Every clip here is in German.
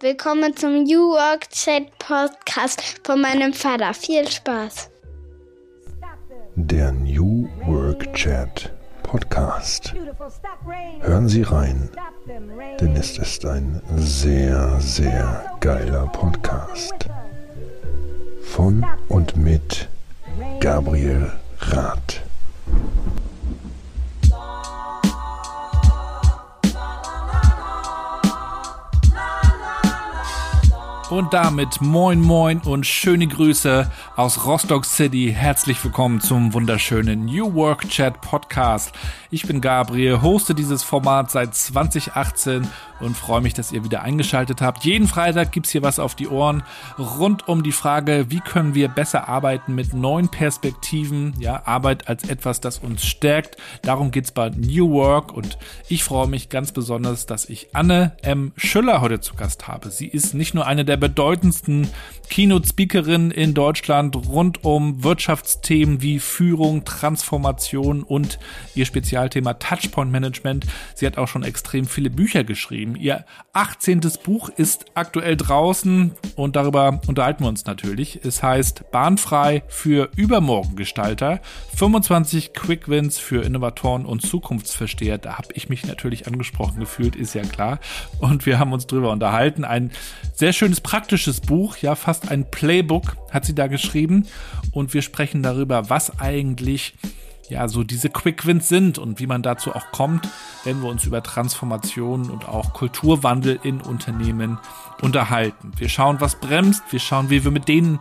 Willkommen zum New Work Chat Podcast von meinem Vater. Viel Spaß. Der New Work Chat Podcast. Hören Sie rein, denn es ist ein sehr, sehr geiler Podcast. Von und mit Gabriel Rath. Und damit moin moin und schöne Grüße aus Rostock City. Herzlich willkommen zum wunderschönen New Work Chat Podcast. Ich bin Gabriel, hoste dieses Format seit 2018 und freue mich, dass ihr wieder eingeschaltet habt. Jeden Freitag gibt's hier was auf die Ohren rund um die Frage, wie können wir besser arbeiten mit neuen Perspektiven, ja, Arbeit als etwas, das uns stärkt. Darum geht's bei New Work und ich freue mich ganz besonders, dass ich Anne M. Schüller heute zu Gast habe. Sie ist nicht nur eine der bedeutendsten Keynote-Speakerinnen in Deutschland rund um Wirtschaftsthemen wie Führung, Transformation und ihr Spezialthema Touchpoint Management. Sie hat auch schon extrem viele Bücher geschrieben geschrieben. Ihr 18. Buch ist aktuell draußen und darüber unterhalten wir uns natürlich. Es heißt Bahnfrei für Übermorgengestalter, 25 Quick Wins für Innovatoren und Zukunftsversteher. Da habe ich mich natürlich angesprochen gefühlt, ist ja klar. Und wir haben uns drüber unterhalten. Ein sehr schönes praktisches Buch, ja, fast ein Playbook hat sie da geschrieben. Und wir sprechen darüber, was eigentlich ja, so diese Quick Wins sind und wie man dazu auch kommt, wenn wir uns über Transformation und auch Kulturwandel in Unternehmen unterhalten. Wir schauen, was bremst, wir schauen, wie wir mit denen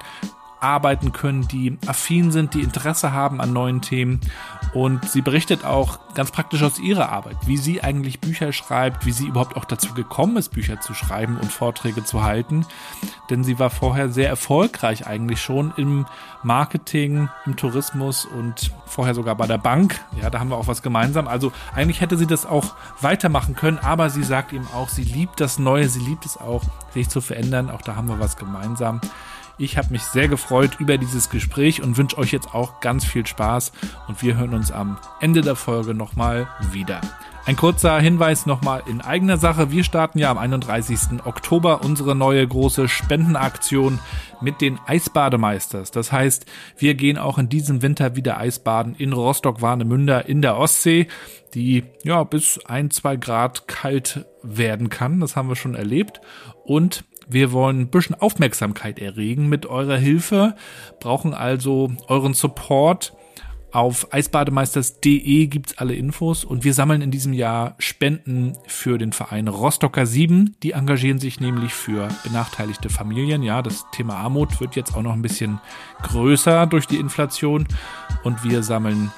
arbeiten können, die affin sind, die Interesse haben an neuen Themen. Und sie berichtet auch ganz praktisch aus ihrer Arbeit, wie sie eigentlich Bücher schreibt, wie sie überhaupt auch dazu gekommen ist, Bücher zu schreiben und Vorträge zu halten. Denn sie war vorher sehr erfolgreich eigentlich schon im Marketing, im Tourismus und vorher sogar bei der Bank. Ja, da haben wir auch was gemeinsam. Also eigentlich hätte sie das auch weitermachen können, aber sie sagt eben auch, sie liebt das Neue, sie liebt es auch, sich zu verändern. Auch da haben wir was gemeinsam. Ich habe mich sehr gefreut über dieses Gespräch und wünsche euch jetzt auch ganz viel Spaß und wir hören uns am Ende der Folge nochmal wieder. Ein kurzer Hinweis nochmal in eigener Sache. Wir starten ja am 31. Oktober unsere neue große Spendenaktion mit den Eisbademeisters. Das heißt, wir gehen auch in diesem Winter wieder Eisbaden in Rostock-Warnemünde in der Ostsee, die ja bis ein, zwei Grad kalt werden kann. Das haben wir schon erlebt. Und wir wollen ein bisschen Aufmerksamkeit erregen mit eurer Hilfe, brauchen also euren Support. Auf eisbademeisters.de gibt's alle Infos und wir sammeln in diesem Jahr Spenden für den Verein Rostocker 7. Die engagieren sich nämlich für benachteiligte Familien. Ja, das Thema Armut wird jetzt auch noch ein bisschen größer durch die Inflation und wir sammeln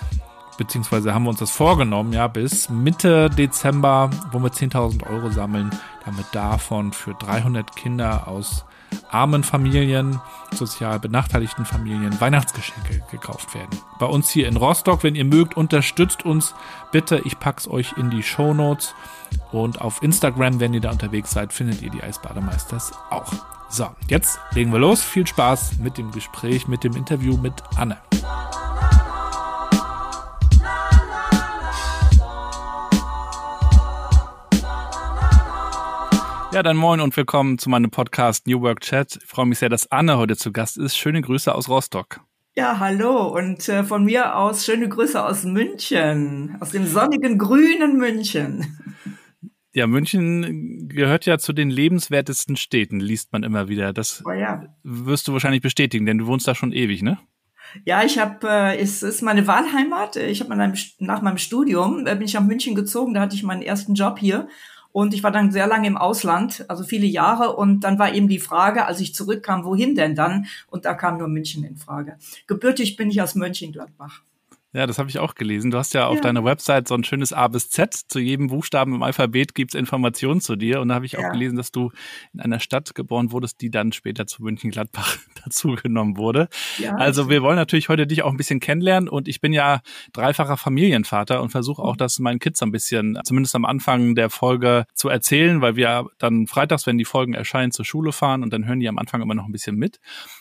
beziehungsweise haben wir uns das vorgenommen, ja, bis Mitte Dezember, wo wir 10.000 Euro sammeln, damit davon für 300 Kinder aus armen Familien, sozial benachteiligten Familien Weihnachtsgeschenke gekauft werden. Bei uns hier in Rostock, wenn ihr mögt, unterstützt uns bitte. Ich pack's euch in die Show Notes und auf Instagram, wenn ihr da unterwegs seid, findet ihr die Eisbademeisters auch. So, jetzt legen wir los. Viel Spaß mit dem Gespräch, mit dem Interview mit Anne. Ja, dann moin und willkommen zu meinem Podcast New Work Chat. Ich freue mich sehr, dass Anne heute zu Gast ist. Schöne Grüße aus Rostock. Ja, hallo und äh, von mir aus schöne Grüße aus München, aus dem sonnigen grünen München. Ja, München gehört ja zu den lebenswertesten Städten, liest man immer wieder. Das oh ja. wirst du wahrscheinlich bestätigen, denn du wohnst da schon ewig, ne? Ja, ich habe, äh, es ist meine Wahlheimat. Ich habe nach meinem Studium äh, bin ich nach München gezogen. Da hatte ich meinen ersten Job hier und ich war dann sehr lange im Ausland, also viele Jahre. Und dann war eben die Frage, als ich zurückkam, wohin denn dann? Und da kam nur München in Frage. Gebürtig bin ich aus Mönchengladbach. Ja, das habe ich auch gelesen. Du hast ja auf ja. deiner Website so ein schönes A bis Z. Zu jedem Buchstaben im Alphabet gibt's Informationen zu dir. Und da habe ich ja. auch gelesen, dass du in einer Stadt geboren wurdest, die dann später zu München-Gladbach dazugenommen wurde. Ja, also wir wollen natürlich heute dich auch ein bisschen kennenlernen. Und ich bin ja dreifacher Familienvater und versuche auch, mhm. das meinen Kids ein bisschen, zumindest am Anfang der Folge, zu erzählen, weil wir dann freitags, wenn die Folgen erscheinen, zur Schule fahren und dann hören die am Anfang immer noch ein bisschen mit.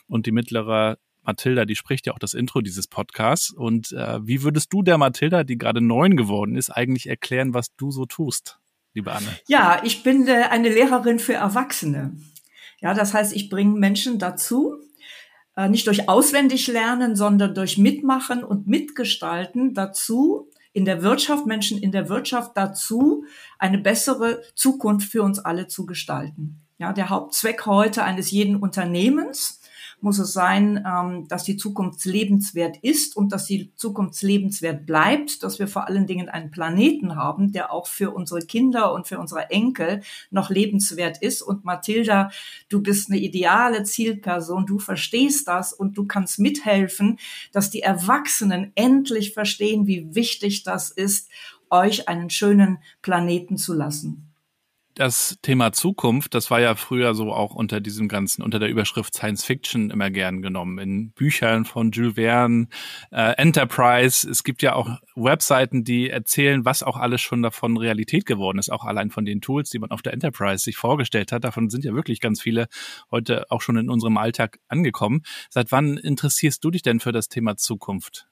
Und die mittlere Mathilda, die spricht ja auch das Intro dieses Podcasts. Und äh, wie würdest du der Mathilda, die gerade neun geworden ist, eigentlich erklären, was du so tust? liebe Anne? Ja, ich bin äh, eine Lehrerin für Erwachsene. Ja, das heißt, ich bringe Menschen dazu, äh, nicht durch auswendig lernen, sondern durch Mitmachen und Mitgestalten dazu, in der Wirtschaft, Menschen in der Wirtschaft dazu, eine bessere Zukunft für uns alle zu gestalten. Ja, der Hauptzweck heute eines jeden Unternehmens muss es sein, ähm, dass die Zukunft lebenswert ist und dass die Zukunft lebenswert bleibt, dass wir vor allen Dingen einen Planeten haben, der auch für unsere Kinder und für unsere Enkel noch lebenswert ist. Und Mathilda, du bist eine ideale Zielperson, du verstehst das und du kannst mithelfen, dass die Erwachsenen endlich verstehen, wie wichtig das ist, euch einen schönen Planeten zu lassen das Thema Zukunft, das war ja früher so auch unter diesem ganzen, unter der Überschrift Science Fiction immer gern genommen. In Büchern von Jules Verne, äh, Enterprise. Es gibt ja auch Webseiten, die erzählen, was auch alles schon davon Realität geworden ist. Auch allein von den Tools, die man auf der Enterprise sich vorgestellt hat. Davon sind ja wirklich ganz viele heute auch schon in unserem Alltag angekommen. Seit wann interessierst du dich denn für das Thema Zukunft?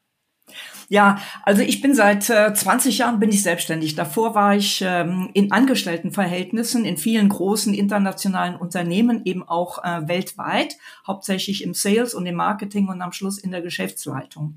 Ja, also ich bin seit äh, 20 Jahren bin ich selbstständig. Davor war ich ähm, in Angestelltenverhältnissen in vielen großen internationalen Unternehmen, eben auch äh, weltweit, hauptsächlich im Sales und im Marketing und am Schluss in der Geschäftsleitung.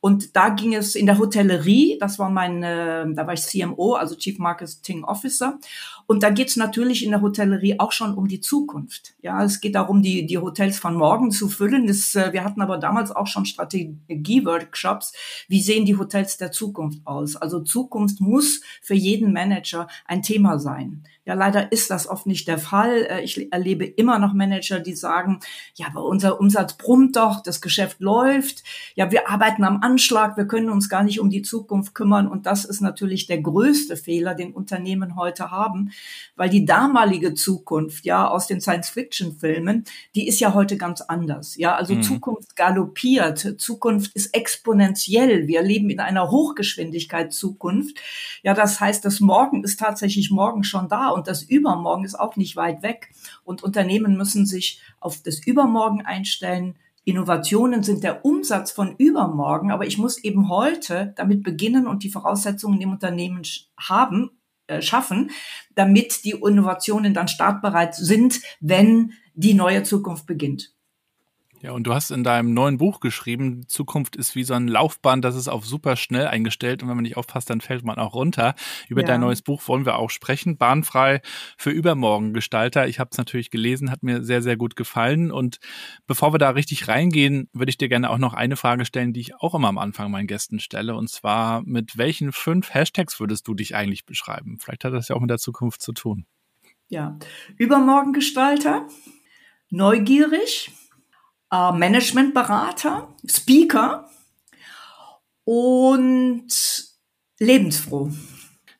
Und da ging es in der Hotellerie, das war mein, äh, da war ich CMO, also Chief Marketing Officer. Und da geht es natürlich in der Hotellerie auch schon um die Zukunft. Ja, es geht darum, die, die Hotels von morgen zu füllen. Das, äh, wir hatten aber damals auch schon Strategie-Workshops. Wie sehen die Hotels der Zukunft aus? Also Zukunft muss für jeden Manager ein Thema sein. Ja, leider ist das oft nicht der Fall. Äh, ich erlebe immer noch Manager, die sagen, ja, aber unser Umsatz brummt doch, das Geschäft läuft. Ja, wir arbeiten am Anschlag, wir können uns gar nicht um die Zukunft kümmern. Und das ist natürlich der größte Fehler, den Unternehmen heute haben, weil die damalige Zukunft, ja, aus den Science-Fiction-Filmen, die ist ja heute ganz anders. Ja, also mhm. Zukunft galoppiert, Zukunft ist exponentiell. Wir leben in einer Hochgeschwindigkeit Zukunft. Ja, das heißt, das Morgen ist tatsächlich morgen schon da und das Übermorgen ist auch nicht weit weg. Und Unternehmen müssen sich auf das Übermorgen einstellen. Innovationen sind der Umsatz von übermorgen, aber ich muss eben heute damit beginnen und die Voraussetzungen im Unternehmen haben, äh, schaffen, damit die Innovationen dann startbereit sind, wenn die neue Zukunft beginnt. Ja, und du hast in deinem neuen Buch geschrieben, Zukunft ist wie so ein Laufband, das ist auf super schnell eingestellt und wenn man nicht aufpasst, dann fällt man auch runter. Über ja. dein neues Buch wollen wir auch sprechen, Bahnfrei für übermorgen Gestalter. Ich habe es natürlich gelesen, hat mir sehr, sehr gut gefallen und bevor wir da richtig reingehen, würde ich dir gerne auch noch eine Frage stellen, die ich auch immer am Anfang meinen Gästen stelle und zwar, mit welchen fünf Hashtags würdest du dich eigentlich beschreiben? Vielleicht hat das ja auch mit der Zukunft zu tun. Ja, Übermorgen Gestalter, neugierig, äh, Managementberater, Speaker und lebensfroh.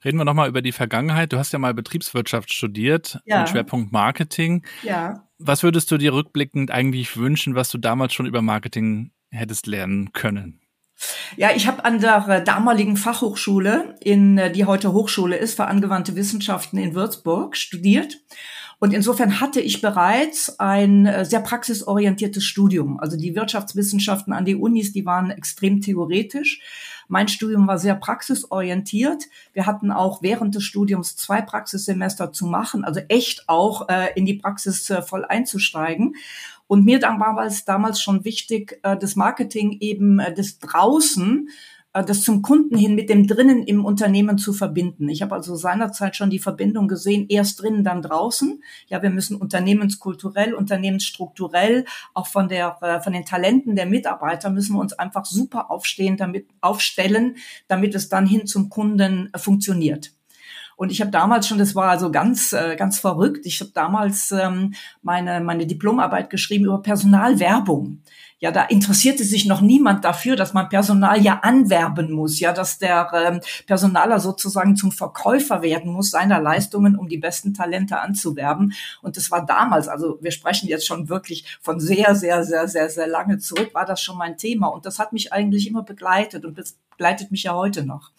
Reden wir nochmal über die Vergangenheit. Du hast ja mal Betriebswirtschaft studiert ja. mit Schwerpunkt Marketing. Ja. Was würdest du dir rückblickend eigentlich wünschen, was du damals schon über Marketing hättest lernen können? Ja, ich habe an der damaligen Fachhochschule, in die heute Hochschule ist, für angewandte Wissenschaften in Würzburg studiert und insofern hatte ich bereits ein äh, sehr praxisorientiertes Studium. Also die Wirtschaftswissenschaften an die Unis, die waren extrem theoretisch. Mein Studium war sehr praxisorientiert. Wir hatten auch während des Studiums zwei Praxissemester zu machen, also echt auch äh, in die Praxis äh, voll einzusteigen. Und mir war es damals schon wichtig, das Marketing eben das draußen das zum Kunden hin mit dem drinnen im Unternehmen zu verbinden. Ich habe also seinerzeit schon die Verbindung gesehen, erst drinnen, dann draußen. Ja, wir müssen unternehmenskulturell, unternehmensstrukturell, auch von der, äh, von den Talenten der Mitarbeiter müssen wir uns einfach super aufstehen, damit, aufstellen, damit es dann hin zum Kunden äh, funktioniert. Und ich habe damals schon, das war also ganz, ganz verrückt. Ich habe damals ähm, meine meine Diplomarbeit geschrieben über Personalwerbung ja, da interessierte sich noch niemand dafür, dass man Personal ja anwerben muss, ja, dass der ähm, Personaler sozusagen zum Verkäufer werden muss seiner Leistungen, um die besten Talente anzuwerben. Und das war damals, also wir sprechen jetzt schon wirklich von sehr, sehr, sehr, sehr, sehr lange zurück, war das schon mein Thema. Und das hat mich eigentlich immer begleitet. Und begleitet mich ja heute noch.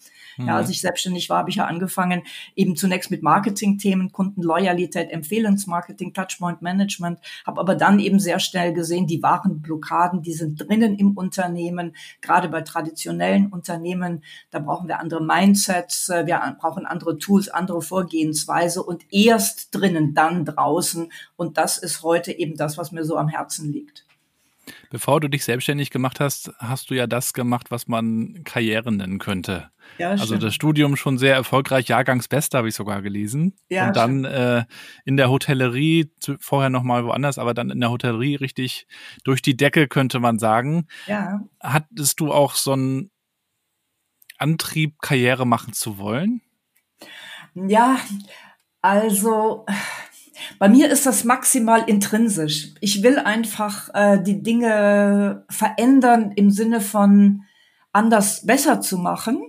Ja, als mhm. ich selbstständig war, habe ich ja angefangen, eben zunächst mit Marketing-Themen, Kundenloyalität, Empfehlungsmarketing, Touchpoint Management, habe aber dann eben sehr schnell gesehen, die wahren Blockaden, die sind drinnen im Unternehmen, gerade bei traditionellen Unternehmen, da brauchen wir andere Mindsets, äh, wir brauchen andere Tools, andere Vorgehensweise und erst drinnen, dann draußen. Und das ist heute eben das, was mir so am Herzen liegt. Bevor du dich selbstständig gemacht hast, hast du ja das gemacht, was man Karriere nennen könnte. Ja, also das Studium schon sehr erfolgreich, Jahrgangsbester habe ich sogar gelesen. Ja, und dann äh, in der Hotellerie, vorher nochmal woanders, aber dann in der Hotellerie richtig durch die Decke, könnte man sagen. Ja. Hattest du auch so einen Antrieb, Karriere machen zu wollen? Ja, also bei mir ist das maximal intrinsisch. Ich will einfach äh, die Dinge verändern im Sinne von anders besser zu machen.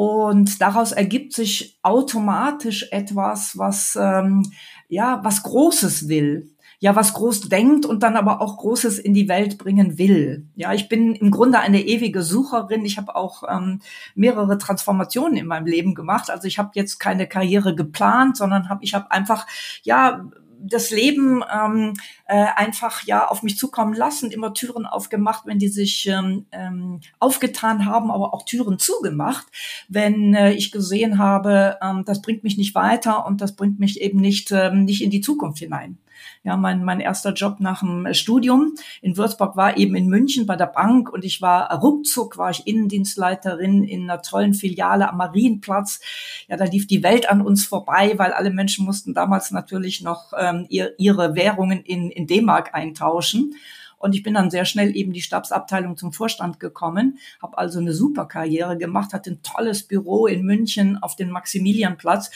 Und daraus ergibt sich automatisch etwas, was ähm, ja was Großes will, ja was groß denkt und dann aber auch Großes in die Welt bringen will. Ja, ich bin im Grunde eine ewige Sucherin. Ich habe auch ähm, mehrere Transformationen in meinem Leben gemacht. Also ich habe jetzt keine Karriere geplant, sondern habe ich habe einfach ja das Leben ähm, äh, einfach ja auf mich zukommen lassen, immer Türen aufgemacht, wenn die sich ähm, ähm, aufgetan haben, aber auch Türen zugemacht, wenn äh, ich gesehen habe, ähm, das bringt mich nicht weiter und das bringt mich eben nicht ähm, nicht in die Zukunft hinein. Ja, mein, mein erster Job nach dem Studium in Würzburg war eben in München bei der Bank und ich war ruckzuck, war ich Innendienstleiterin in einer tollen Filiale am Marienplatz. Ja, da lief die Welt an uns vorbei, weil alle Menschen mussten damals natürlich noch ähm, ihr, ihre Währungen in, in D-Mark eintauschen. Und ich bin dann sehr schnell eben die Stabsabteilung zum Vorstand gekommen, habe also eine super Karriere gemacht, hatte ein tolles Büro in München auf dem Maximilianplatz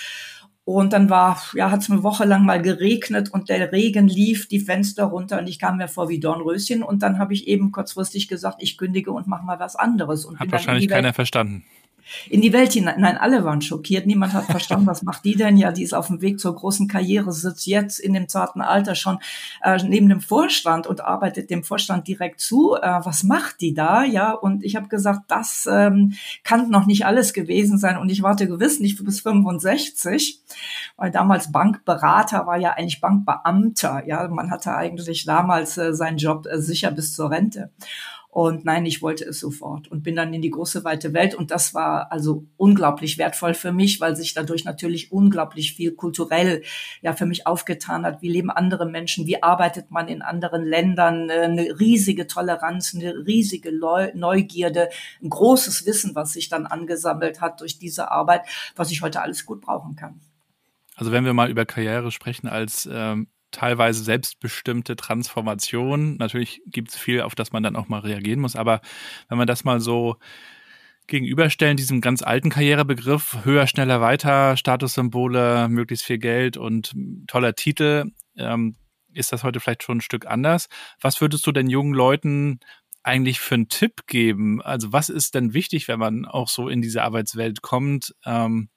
und dann war, ja, hat es eine Woche lang mal geregnet und der Regen lief die Fenster runter und ich kam mir vor wie Dornröschen. Und dann habe ich eben kurzfristig gesagt, ich kündige und mache mal was anderes. Und Hat wahrscheinlich keiner verstanden in die Welt hinein. Nein, alle waren schockiert. Niemand hat verstanden, was macht die denn? Ja, die ist auf dem Weg zur großen Karriere, sitzt jetzt in dem zarten Alter schon äh, neben dem Vorstand und arbeitet dem Vorstand direkt zu. Äh, was macht die da? Ja, und ich habe gesagt, das ähm, kann noch nicht alles gewesen sein und ich warte gewiss nicht bis 65, weil damals Bankberater war ja eigentlich Bankbeamter. Ja, man hatte eigentlich damals äh, seinen Job äh, sicher bis zur Rente. Und nein, ich wollte es sofort und bin dann in die große weite Welt. Und das war also unglaublich wertvoll für mich, weil sich dadurch natürlich unglaublich viel kulturell ja für mich aufgetan hat. Wie leben andere Menschen? Wie arbeitet man in anderen Ländern? Eine riesige Toleranz, eine riesige Neugierde, ein großes Wissen, was sich dann angesammelt hat durch diese Arbeit, was ich heute alles gut brauchen kann. Also wenn wir mal über Karriere sprechen als ähm, teilweise selbstbestimmte Transformation. Natürlich gibt es viel, auf das man dann auch mal reagieren muss, aber wenn man das mal so gegenüberstellen, diesem ganz alten Karrierebegriff, höher, schneller, weiter, Statussymbole, möglichst viel Geld und toller Titel, ähm, ist das heute vielleicht schon ein Stück anders. Was würdest du denn jungen Leuten eigentlich für einen Tipp geben? Also was ist denn wichtig, wenn man auch so in diese Arbeitswelt kommt? Ähm,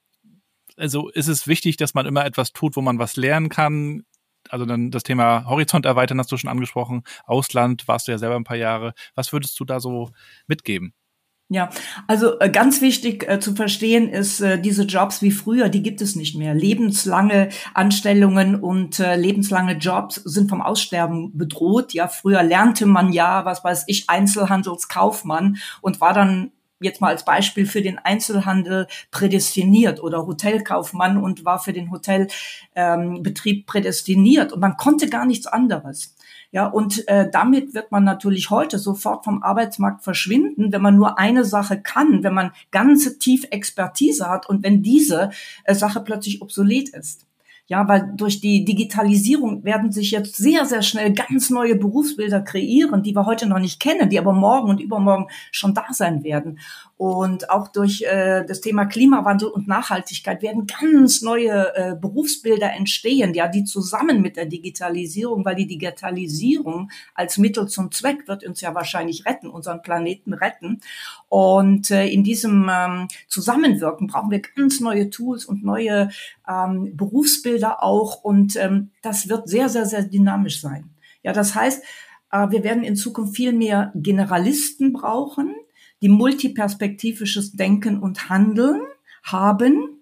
also ist es wichtig, dass man immer etwas tut, wo man was lernen kann? Also dann das Thema Horizont erweitern hast du schon angesprochen. Ausland warst du ja selber ein paar Jahre. Was würdest du da so mitgeben? Ja, also äh, ganz wichtig äh, zu verstehen ist, äh, diese Jobs wie früher, die gibt es nicht mehr. Lebenslange Anstellungen und äh, lebenslange Jobs sind vom Aussterben bedroht. Ja, früher lernte man ja, was weiß ich, Einzelhandelskaufmann und war dann jetzt mal als Beispiel für den Einzelhandel prädestiniert oder Hotelkaufmann und war für den Hotelbetrieb ähm, prädestiniert und man konnte gar nichts anderes. Ja, und äh, damit wird man natürlich heute sofort vom Arbeitsmarkt verschwinden, wenn man nur eine Sache kann, wenn man ganze tief Expertise hat und wenn diese äh, Sache plötzlich obsolet ist. Ja, weil durch die Digitalisierung werden sich jetzt sehr, sehr schnell ganz neue Berufsbilder kreieren, die wir heute noch nicht kennen, die aber morgen und übermorgen schon da sein werden. Und auch durch äh, das Thema Klimawandel und Nachhaltigkeit werden ganz neue äh, Berufsbilder entstehen, ja, die zusammen mit der Digitalisierung, weil die Digitalisierung als Mittel zum Zweck wird uns ja wahrscheinlich retten, unseren Planeten retten. Und äh, in diesem ähm, Zusammenwirken brauchen wir ganz neue Tools und neue ähm, Berufsbilder auch. Und ähm, das wird sehr, sehr, sehr dynamisch sein. Ja, das heißt, äh, wir werden in Zukunft viel mehr Generalisten brauchen die multiperspektivisches Denken und Handeln haben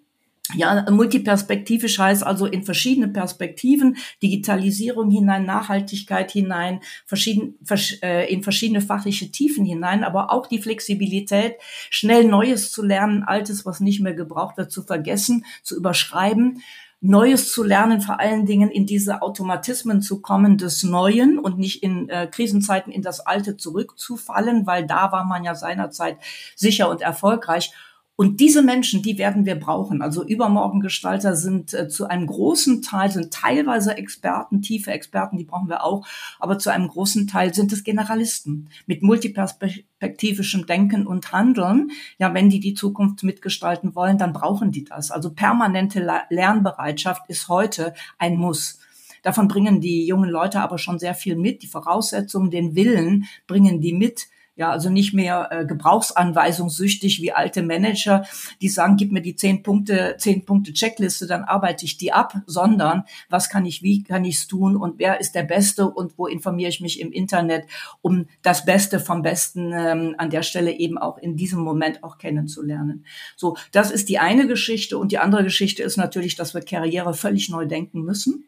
ja, multiperspektivisch heißt also in verschiedene Perspektiven, Digitalisierung hinein, Nachhaltigkeit hinein, verschieden, äh, in verschiedene fachliche Tiefen hinein, aber auch die Flexibilität, schnell Neues zu lernen, Altes, was nicht mehr gebraucht wird, zu vergessen, zu überschreiben. Neues zu lernen, vor allen Dingen in diese Automatismen zu kommen des Neuen und nicht in äh, Krisenzeiten in das Alte zurückzufallen, weil da war man ja seinerzeit sicher und erfolgreich. Und diese Menschen, die werden wir brauchen. Also Übermorgengestalter sind äh, zu einem großen Teil, sind teilweise Experten, tiefe Experten, die brauchen wir auch, aber zu einem großen Teil sind es Generalisten mit multiperspektivischem Denken und Handeln. Ja, wenn die die Zukunft mitgestalten wollen, dann brauchen die das. Also permanente Lernbereitschaft ist heute ein Muss. Davon bringen die jungen Leute aber schon sehr viel mit. Die Voraussetzungen, den Willen bringen die mit ja, also nicht mehr äh, gebrauchsanweisungssüchtig wie alte Manager, die sagen, gib mir die zehn Punkte, zehn Punkte Checkliste, dann arbeite ich die ab, sondern was kann ich, wie kann ich es tun und wer ist der Beste und wo informiere ich mich im Internet, um das Beste vom Besten ähm, an der Stelle eben auch in diesem Moment auch kennenzulernen. So, das ist die eine Geschichte und die andere Geschichte ist natürlich, dass wir Karriere völlig neu denken müssen.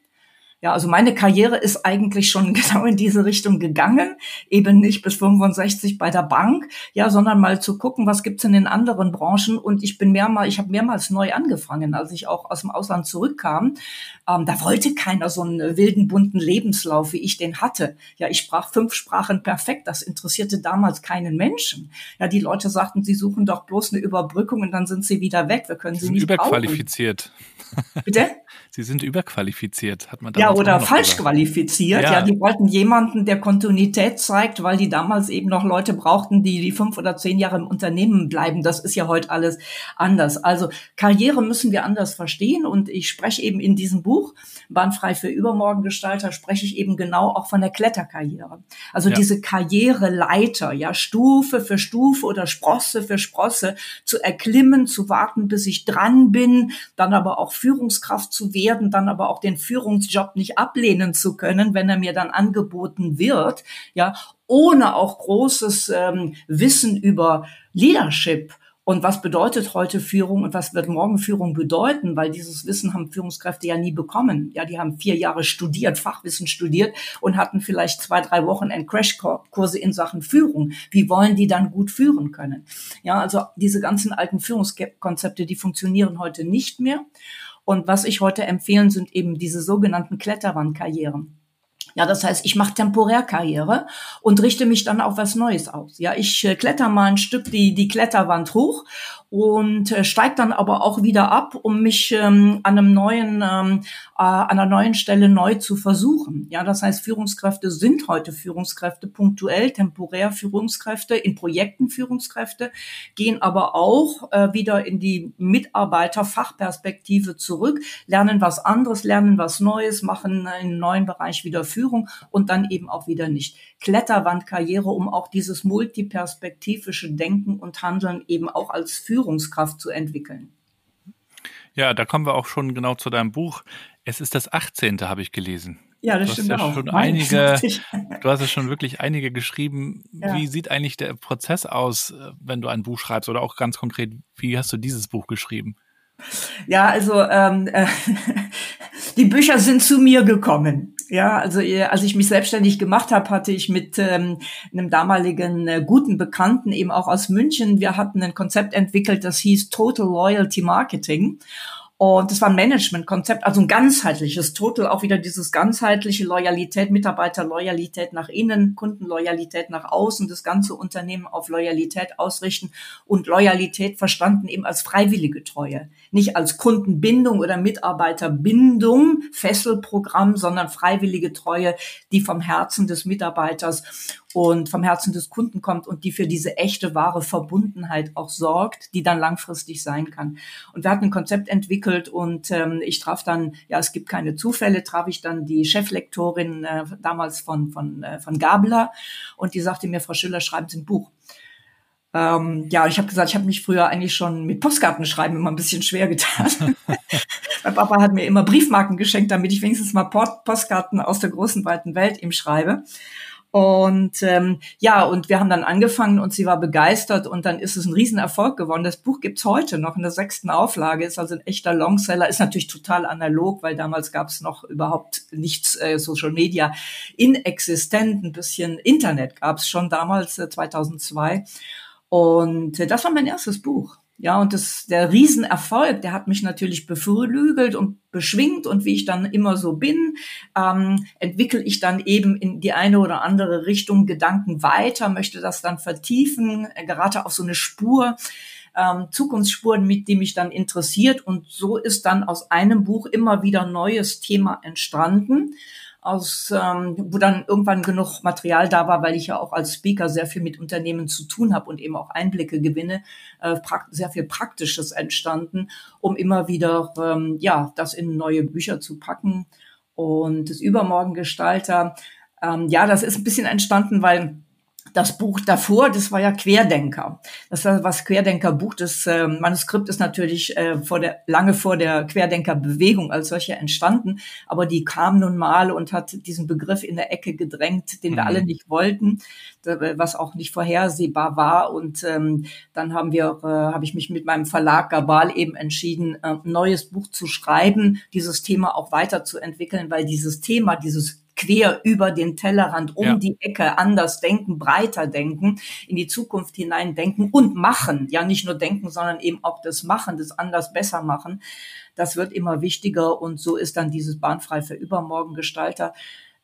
Ja, also meine Karriere ist eigentlich schon genau in diese Richtung gegangen, eben nicht bis 65 bei der Bank, ja, sondern mal zu gucken, was gibt's in den anderen Branchen. Und ich bin mehrmals, ich habe mehrmals neu angefangen, als ich auch aus dem Ausland zurückkam. Ähm, da wollte keiner so einen wilden bunten Lebenslauf, wie ich den hatte. Ja, ich sprach fünf Sprachen perfekt. Das interessierte damals keinen Menschen. Ja, die Leute sagten, sie suchen doch bloß eine Überbrückung und dann sind sie wieder weg. Wir können sie, sie nicht überqualifiziert. Brauchen. Bitte? Sie sind überqualifiziert, hat man da Ja, oder falsch gesagt. qualifiziert. Ja. ja, die wollten jemanden, der Kontinuität zeigt, weil die damals eben noch Leute brauchten, die die fünf oder zehn Jahre im Unternehmen bleiben. Das ist ja heute alles anders. Also Karriere müssen wir anders verstehen und ich spreche eben in diesem Buch Bahnfrei für Übermorgengestalter spreche ich eben genau auch von der Kletterkarriere. Also ja. diese Karriereleiter, ja, Stufe für Stufe oder Sprosse für Sprosse zu erklimmen, zu warten, bis ich dran bin, dann aber auch Führungskraft zu werden werden, dann aber auch den Führungsjob nicht ablehnen zu können, wenn er mir dann angeboten wird, ja, ohne auch großes ähm, Wissen über Leadership und was bedeutet heute Führung und was wird morgen Führung bedeuten? Weil dieses Wissen haben Führungskräfte ja nie bekommen. Ja, die haben vier Jahre studiert, Fachwissen studiert und hatten vielleicht zwei, drei Wochen ein Crashkurse in Sachen Führung. Wie wollen die dann gut führen können? Ja, also diese ganzen alten Führungskonzepte, die funktionieren heute nicht mehr. Und was ich heute empfehlen, sind eben diese sogenannten Kletterwandkarrieren. Ja, das heißt, ich mache Temporärkarriere und richte mich dann auf was Neues aus. Ja, ich äh, kletter mal ein Stück die, die Kletterwand hoch und äh, steige dann aber auch wieder ab, um mich ähm, an einem neuen, ähm, äh, an einer neuen Stelle neu zu versuchen. Ja, das heißt, Führungskräfte sind heute Führungskräfte, punktuell, temporär Führungskräfte, in Projekten Führungskräfte, gehen aber auch äh, wieder in die Mitarbeiterfachperspektive zurück, lernen was anderes, lernen was Neues, machen einen neuen Bereich wieder Führung und dann eben auch wieder nicht. Kletterwandkarriere, um auch dieses multiperspektivische Denken und Handeln eben auch als Führung Führungskraft zu entwickeln. Ja, da kommen wir auch schon genau zu deinem Buch. Es ist das 18. habe ich gelesen. Ja, das du stimmt hast ja auch. Schon einige, du hast ja schon wirklich einige geschrieben. Ja. Wie sieht eigentlich der Prozess aus, äh, wenn du ein Buch schreibst? Oder auch ganz konkret, wie hast du dieses Buch geschrieben? Ja, also ähm, äh, die Bücher sind zu mir gekommen. Ja, also äh, als ich mich selbstständig gemacht habe, hatte ich mit ähm, einem damaligen äh, guten Bekannten eben auch aus München, wir hatten ein Konzept entwickelt, das hieß Total Loyalty Marketing. Und das war ein Managementkonzept, also ein ganzheitliches, total auch wieder dieses ganzheitliche Loyalität, Mitarbeiterloyalität nach innen, Kundenloyalität nach außen, das ganze Unternehmen auf Loyalität ausrichten und Loyalität verstanden eben als freiwillige Treue. Nicht als Kundenbindung oder Mitarbeiterbindung, Fesselprogramm, sondern freiwillige Treue, die vom Herzen des Mitarbeiters und vom Herzen des Kunden kommt und die für diese echte, wahre Verbundenheit auch sorgt, die dann langfristig sein kann. Und wir hatten ein Konzept entwickelt und ähm, ich traf dann, ja, es gibt keine Zufälle, traf ich dann die Cheflektorin äh, damals von, von, äh, von Gabler und die sagte mir, Frau Schüller, schreiben Sie ein Buch. Ähm, ja, ich habe gesagt, ich habe mich früher eigentlich schon mit Postkartenschreiben immer ein bisschen schwer getan. mein Papa hat mir immer Briefmarken geschenkt, damit ich wenigstens mal Postkarten aus der großen weiten Welt ihm schreibe. Und ähm, ja, und wir haben dann angefangen und sie war begeistert und dann ist es ein Riesenerfolg geworden. Das Buch gibt's heute noch in der sechsten Auflage, ist also ein echter Longseller, ist natürlich total analog, weil damals gab's noch überhaupt nichts äh, Social Media inexistent, ein bisschen Internet gab's schon damals, äh, 2002. Und äh, das war mein erstes Buch. Ja, und das, der Riesenerfolg, der hat mich natürlich beflügelt und beschwingt. Und wie ich dann immer so bin, ähm, entwickle ich dann eben in die eine oder andere Richtung Gedanken weiter, möchte das dann vertiefen, äh, gerate auf so eine Spur, ähm, Zukunftsspuren, mit die mich dann interessiert. Und so ist dann aus einem Buch immer wieder neues Thema entstanden aus, ähm, wo dann irgendwann genug Material da war, weil ich ja auch als Speaker sehr viel mit Unternehmen zu tun habe und eben auch Einblicke gewinne, äh, sehr viel Praktisches entstanden, um immer wieder ähm, ja das in neue Bücher zu packen. Und das Übermorgengestalter, ähm, ja, das ist ein bisschen entstanden, weil das Buch davor, das war ja Querdenker. Das war was Querdenkerbuch. Das äh, Manuskript ist natürlich äh, vor der, lange vor der Querdenkerbewegung als solche entstanden, aber die kam nun mal und hat diesen Begriff in der Ecke gedrängt, den mhm. wir alle nicht wollten, was auch nicht vorhersehbar war. Und ähm, dann haben wir, äh, habe ich mich mit meinem Verlag Gabal eben entschieden, äh, ein neues Buch zu schreiben, dieses Thema auch weiterzuentwickeln, weil dieses Thema, dieses quer über den Tellerrand, um ja. die Ecke, anders denken, breiter denken, in die Zukunft hinein denken und machen. Ja, nicht nur denken, sondern eben auch das Machen, das anders besser machen. Das wird immer wichtiger und so ist dann dieses Bahnfrei für Übermorgen Gestalter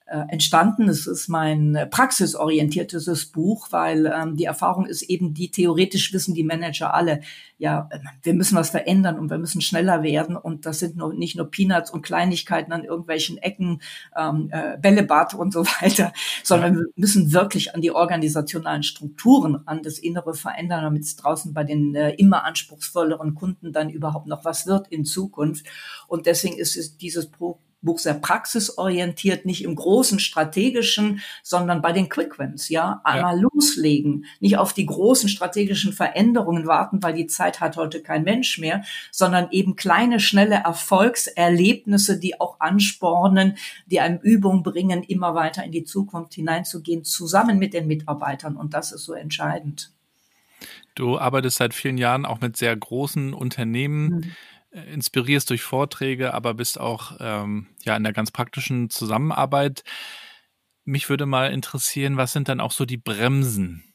entstanden. Es ist mein äh, praxisorientiertes Buch, weil ähm, die Erfahrung ist eben die, theoretisch wissen die Manager alle, ja, äh, wir müssen was verändern und wir müssen schneller werden. Und das sind nur, nicht nur Peanuts und Kleinigkeiten an irgendwelchen Ecken, ähm, äh, Bällebad und so weiter, sondern wir müssen wirklich an die organisationalen Strukturen, an das Innere verändern, damit es draußen bei den äh, immer anspruchsvolleren Kunden dann überhaupt noch was wird in Zukunft. Und deswegen ist es dieses Pro Buch sehr praxisorientiert, nicht im großen strategischen, sondern bei den Quick Wins, ja, einmal ja. loslegen, nicht auf die großen strategischen Veränderungen warten, weil die Zeit hat heute kein Mensch mehr, sondern eben kleine, schnelle Erfolgserlebnisse, die auch anspornen, die einem Übung bringen, immer weiter in die Zukunft hineinzugehen, zusammen mit den Mitarbeitern. Und das ist so entscheidend. Du arbeitest seit vielen Jahren auch mit sehr großen Unternehmen. Mhm inspirierst durch Vorträge, aber bist auch ähm, ja in der ganz praktischen Zusammenarbeit. Mich würde mal interessieren, was sind dann auch so die Bremsen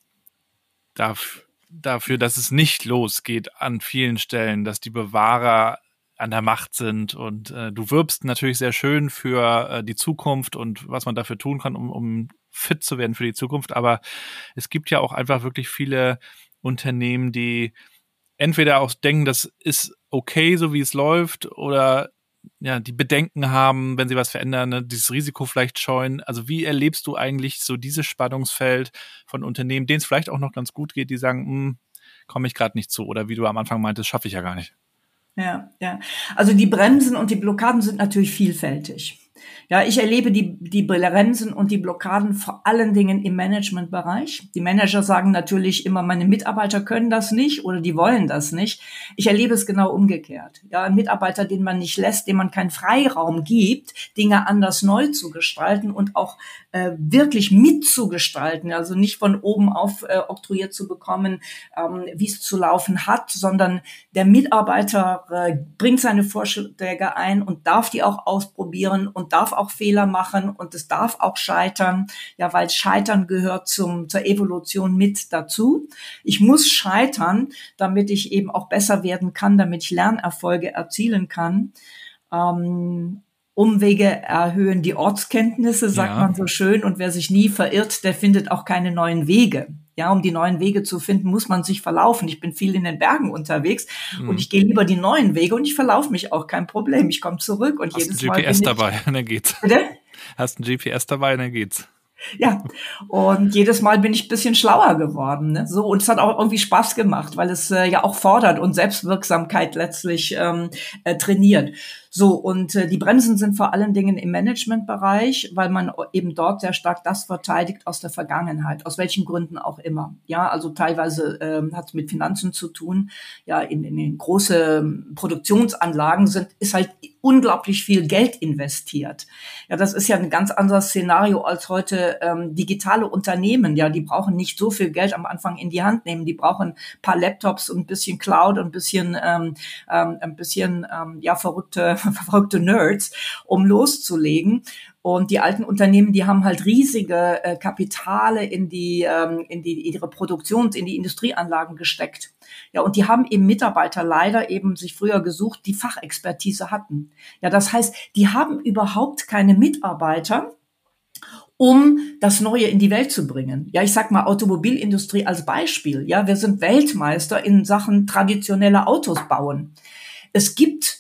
dafür, dafür, dass es nicht losgeht an vielen Stellen, dass die Bewahrer an der Macht sind und äh, du wirbst natürlich sehr schön für äh, die Zukunft und was man dafür tun kann, um, um fit zu werden für die Zukunft. Aber es gibt ja auch einfach wirklich viele Unternehmen, die entweder auch denken, das ist okay, so wie es läuft, oder ja, die Bedenken haben, wenn sie was verändern, ne, dieses Risiko vielleicht scheuen. Also wie erlebst du eigentlich so dieses Spannungsfeld von Unternehmen, denen es vielleicht auch noch ganz gut geht, die sagen, hm, komme ich gerade nicht zu oder wie du am Anfang meintest, schaffe ich ja gar nicht. Ja, ja. Also die Bremsen und die Blockaden sind natürlich vielfältig. Ja, ich erlebe die, die Bremsen und die Blockaden vor allen Dingen im Managementbereich. Die Manager sagen natürlich immer, meine Mitarbeiter können das nicht oder die wollen das nicht. Ich erlebe es genau umgekehrt. Ja, ein Mitarbeiter, den man nicht lässt, dem man keinen Freiraum gibt, Dinge anders neu zu gestalten und auch äh, wirklich mitzugestalten. Also nicht von oben auf äh, oktroyiert zu bekommen, ähm, wie es zu laufen hat, sondern der Mitarbeiter äh, bringt seine Vorschläge ein und darf die auch ausprobieren und darf auch Fehler machen und es darf auch scheitern, ja, weil Scheitern gehört zum, zur Evolution mit dazu. Ich muss scheitern, damit ich eben auch besser werden kann, damit ich Lernerfolge erzielen kann. Ähm, Umwege erhöhen die Ortskenntnisse, sagt ja. man so schön. Und wer sich nie verirrt, der findet auch keine neuen Wege. Ja, um die neuen Wege zu finden, muss man sich verlaufen. Ich bin viel in den Bergen unterwegs mhm. und ich gehe lieber die neuen Wege und ich verlaufe mich auch, kein Problem. Ich komme zurück und Hast jedes ein Mal. GPS dabei, dann geht's. Bitte? Hast ein GPS dabei, dann geht's. Ja, und jedes Mal bin ich ein bisschen schlauer geworden. Ne? So, und es hat auch irgendwie Spaß gemacht, weil es äh, ja auch fordert und Selbstwirksamkeit letztlich ähm, äh, trainiert. So, und äh, die Bremsen sind vor allen Dingen im Managementbereich, weil man eben dort sehr stark das verteidigt aus der Vergangenheit, aus welchen Gründen auch immer. Ja, also teilweise ähm, hat es mit Finanzen zu tun. Ja, in, in den großen Produktionsanlagen sind, ist halt unglaublich viel Geld investiert. Ja, das ist ja ein ganz anderes Szenario als heute ähm, digitale Unternehmen. Ja, die brauchen nicht so viel Geld am Anfang in die Hand nehmen. Die brauchen paar Laptops und ein bisschen Cloud und ein bisschen, ähm, ähm, ein bisschen ähm, ja verrückte, verrückte Nerds, um loszulegen. Und die alten Unternehmen, die haben halt riesige äh, Kapitale in die, ähm, in die ihre Produktions-, in die Industrieanlagen gesteckt. Ja, und die haben eben Mitarbeiter leider eben sich früher gesucht, die Fachexpertise hatten. Ja, das heißt, die haben überhaupt keine Mitarbeiter, um das Neue in die Welt zu bringen. Ja, ich sag mal Automobilindustrie als Beispiel. Ja, wir sind Weltmeister in Sachen traditionelle Autos bauen. Es gibt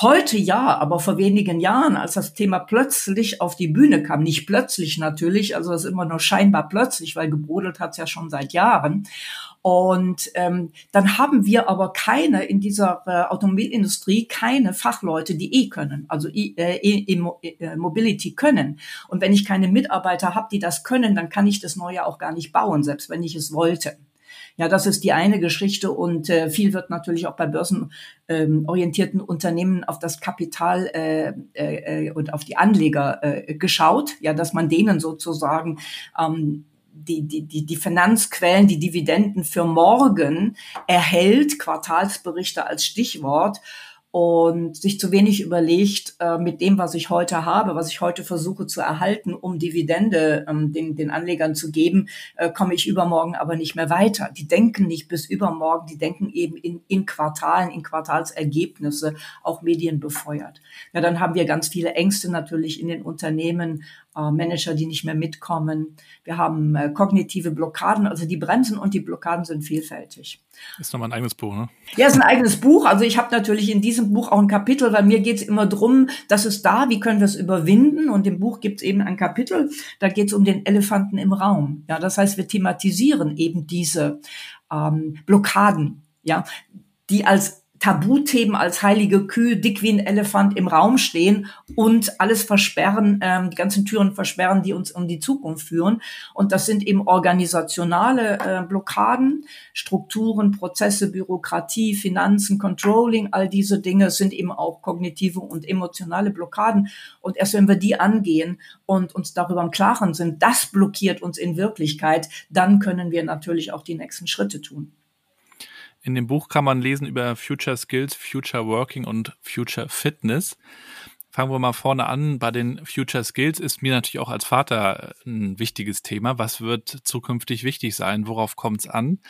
Heute ja, aber vor wenigen Jahren, als das Thema plötzlich auf die Bühne kam, nicht plötzlich natürlich, also das ist immer nur scheinbar plötzlich, weil gebrodelt hat es ja schon seit Jahren. Und ähm, dann haben wir aber keine in dieser äh, Automobilindustrie keine Fachleute, die eh können, also e, äh, e, e, Mobility können. Und wenn ich keine Mitarbeiter habe, die das können, dann kann ich das Neue auch gar nicht bauen, selbst wenn ich es wollte. Ja, das ist die eine Geschichte und äh, viel wird natürlich auch bei börsenorientierten ähm, Unternehmen auf das Kapital äh, äh, und auf die Anleger äh, geschaut, ja, dass man denen sozusagen ähm, die, die, die, die Finanzquellen, die Dividenden für morgen erhält, Quartalsberichte als Stichwort und sich zu wenig überlegt äh, mit dem, was ich heute habe, was ich heute versuche zu erhalten, um Dividende ähm, den, den Anlegern zu geben, äh, komme ich übermorgen aber nicht mehr weiter. Die denken nicht bis übermorgen, die denken eben in, in Quartalen, in Quartalsergebnisse, auch medienbefeuert. Ja, dann haben wir ganz viele Ängste natürlich in den Unternehmen, äh, Manager, die nicht mehr mitkommen. Wir haben äh, kognitive Blockaden, also die Bremsen und die Blockaden sind vielfältig. Ist nochmal ein eigenes Buch, ne? Ja, ist ein eigenes Buch. Also ich habe natürlich in diesem Buch auch ein Kapitel, weil mir geht es immer drum, dass es da, wie können wir es überwinden? Und im Buch gibt es eben ein Kapitel, da geht es um den Elefanten im Raum. Ja, das heißt, wir thematisieren eben diese ähm, Blockaden, ja, die als Tabuthemen als heilige Kühe, dick wie ein Elefant im Raum stehen und alles versperren, ähm, die ganzen Türen versperren, die uns um die Zukunft führen. Und das sind eben organisationale äh, Blockaden, Strukturen, Prozesse, Bürokratie, Finanzen, Controlling, all diese Dinge sind eben auch kognitive und emotionale Blockaden. Und erst wenn wir die angehen und uns darüber im Klaren sind, das blockiert uns in Wirklichkeit, dann können wir natürlich auch die nächsten Schritte tun. In dem Buch kann man lesen über Future Skills, Future Working und Future Fitness. Fangen wir mal vorne an. Bei den Future Skills ist mir natürlich auch als Vater ein wichtiges Thema. Was wird zukünftig wichtig sein? Worauf kommt es an?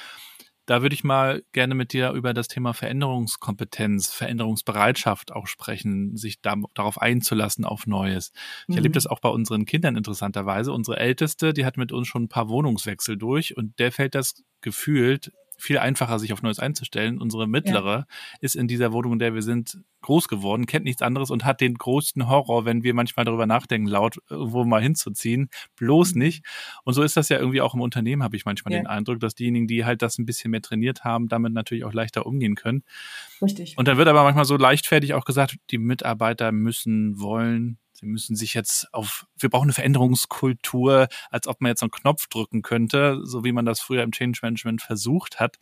Da würde ich mal gerne mit dir über das Thema Veränderungskompetenz, Veränderungsbereitschaft auch sprechen, sich da, darauf einzulassen auf Neues. Ich mhm. erlebe das auch bei unseren Kindern interessanterweise. Unsere Älteste, die hat mit uns schon ein paar Wohnungswechsel durch und der fällt das gefühlt viel einfacher, sich auf Neues einzustellen. Unsere mittlere ja. ist in dieser Wohnung, in der wir sind, groß geworden, kennt nichts anderes und hat den größten Horror, wenn wir manchmal darüber nachdenken, laut irgendwo mal hinzuziehen. Bloß mhm. nicht. Und so ist das ja irgendwie auch im Unternehmen, habe ich manchmal ja. den Eindruck, dass diejenigen, die halt das ein bisschen mehr trainiert haben, damit natürlich auch leichter umgehen können. Richtig. Und dann wird aber manchmal so leichtfertig auch gesagt, die Mitarbeiter müssen, wollen, Sie müssen sich jetzt auf, wir brauchen eine Veränderungskultur, als ob man jetzt einen Knopf drücken könnte, so wie man das früher im Change Management versucht hat.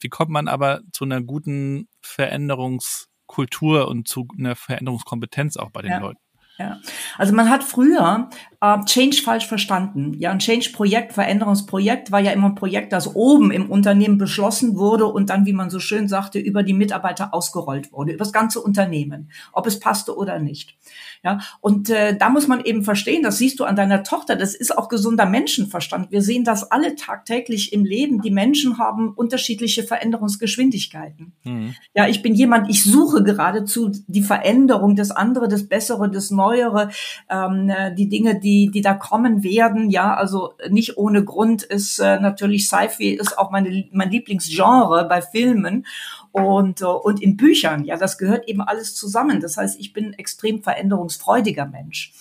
Wie kommt man aber zu einer guten Veränderungskultur und zu einer Veränderungskompetenz auch bei den ja. Leuten? Ja. Also man hat früher äh, Change falsch verstanden. Ja, ein Change-Projekt, Veränderungsprojekt war ja immer ein Projekt, das oben im Unternehmen beschlossen wurde und dann, wie man so schön sagte, über die Mitarbeiter ausgerollt wurde, über das ganze Unternehmen, ob es passte oder nicht. Ja, und äh, da muss man eben verstehen, das siehst du an deiner Tochter, das ist auch gesunder Menschenverstand. Wir sehen das alle tagtäglich im Leben. Die Menschen haben unterschiedliche Veränderungsgeschwindigkeiten. Mhm. Ja, ich bin jemand, ich suche geradezu die Veränderung, das andere, das Bessere, das Neuere, ähm, äh, die Dinge, die, die da kommen werden. Ja, also nicht ohne Grund ist äh, natürlich Sci-Fi ist auch meine, mein Lieblingsgenre bei Filmen und, äh, und in Büchern. Ja, das gehört eben alles zusammen. Das heißt, ich bin extrem veränderungsfreudiger Mensch.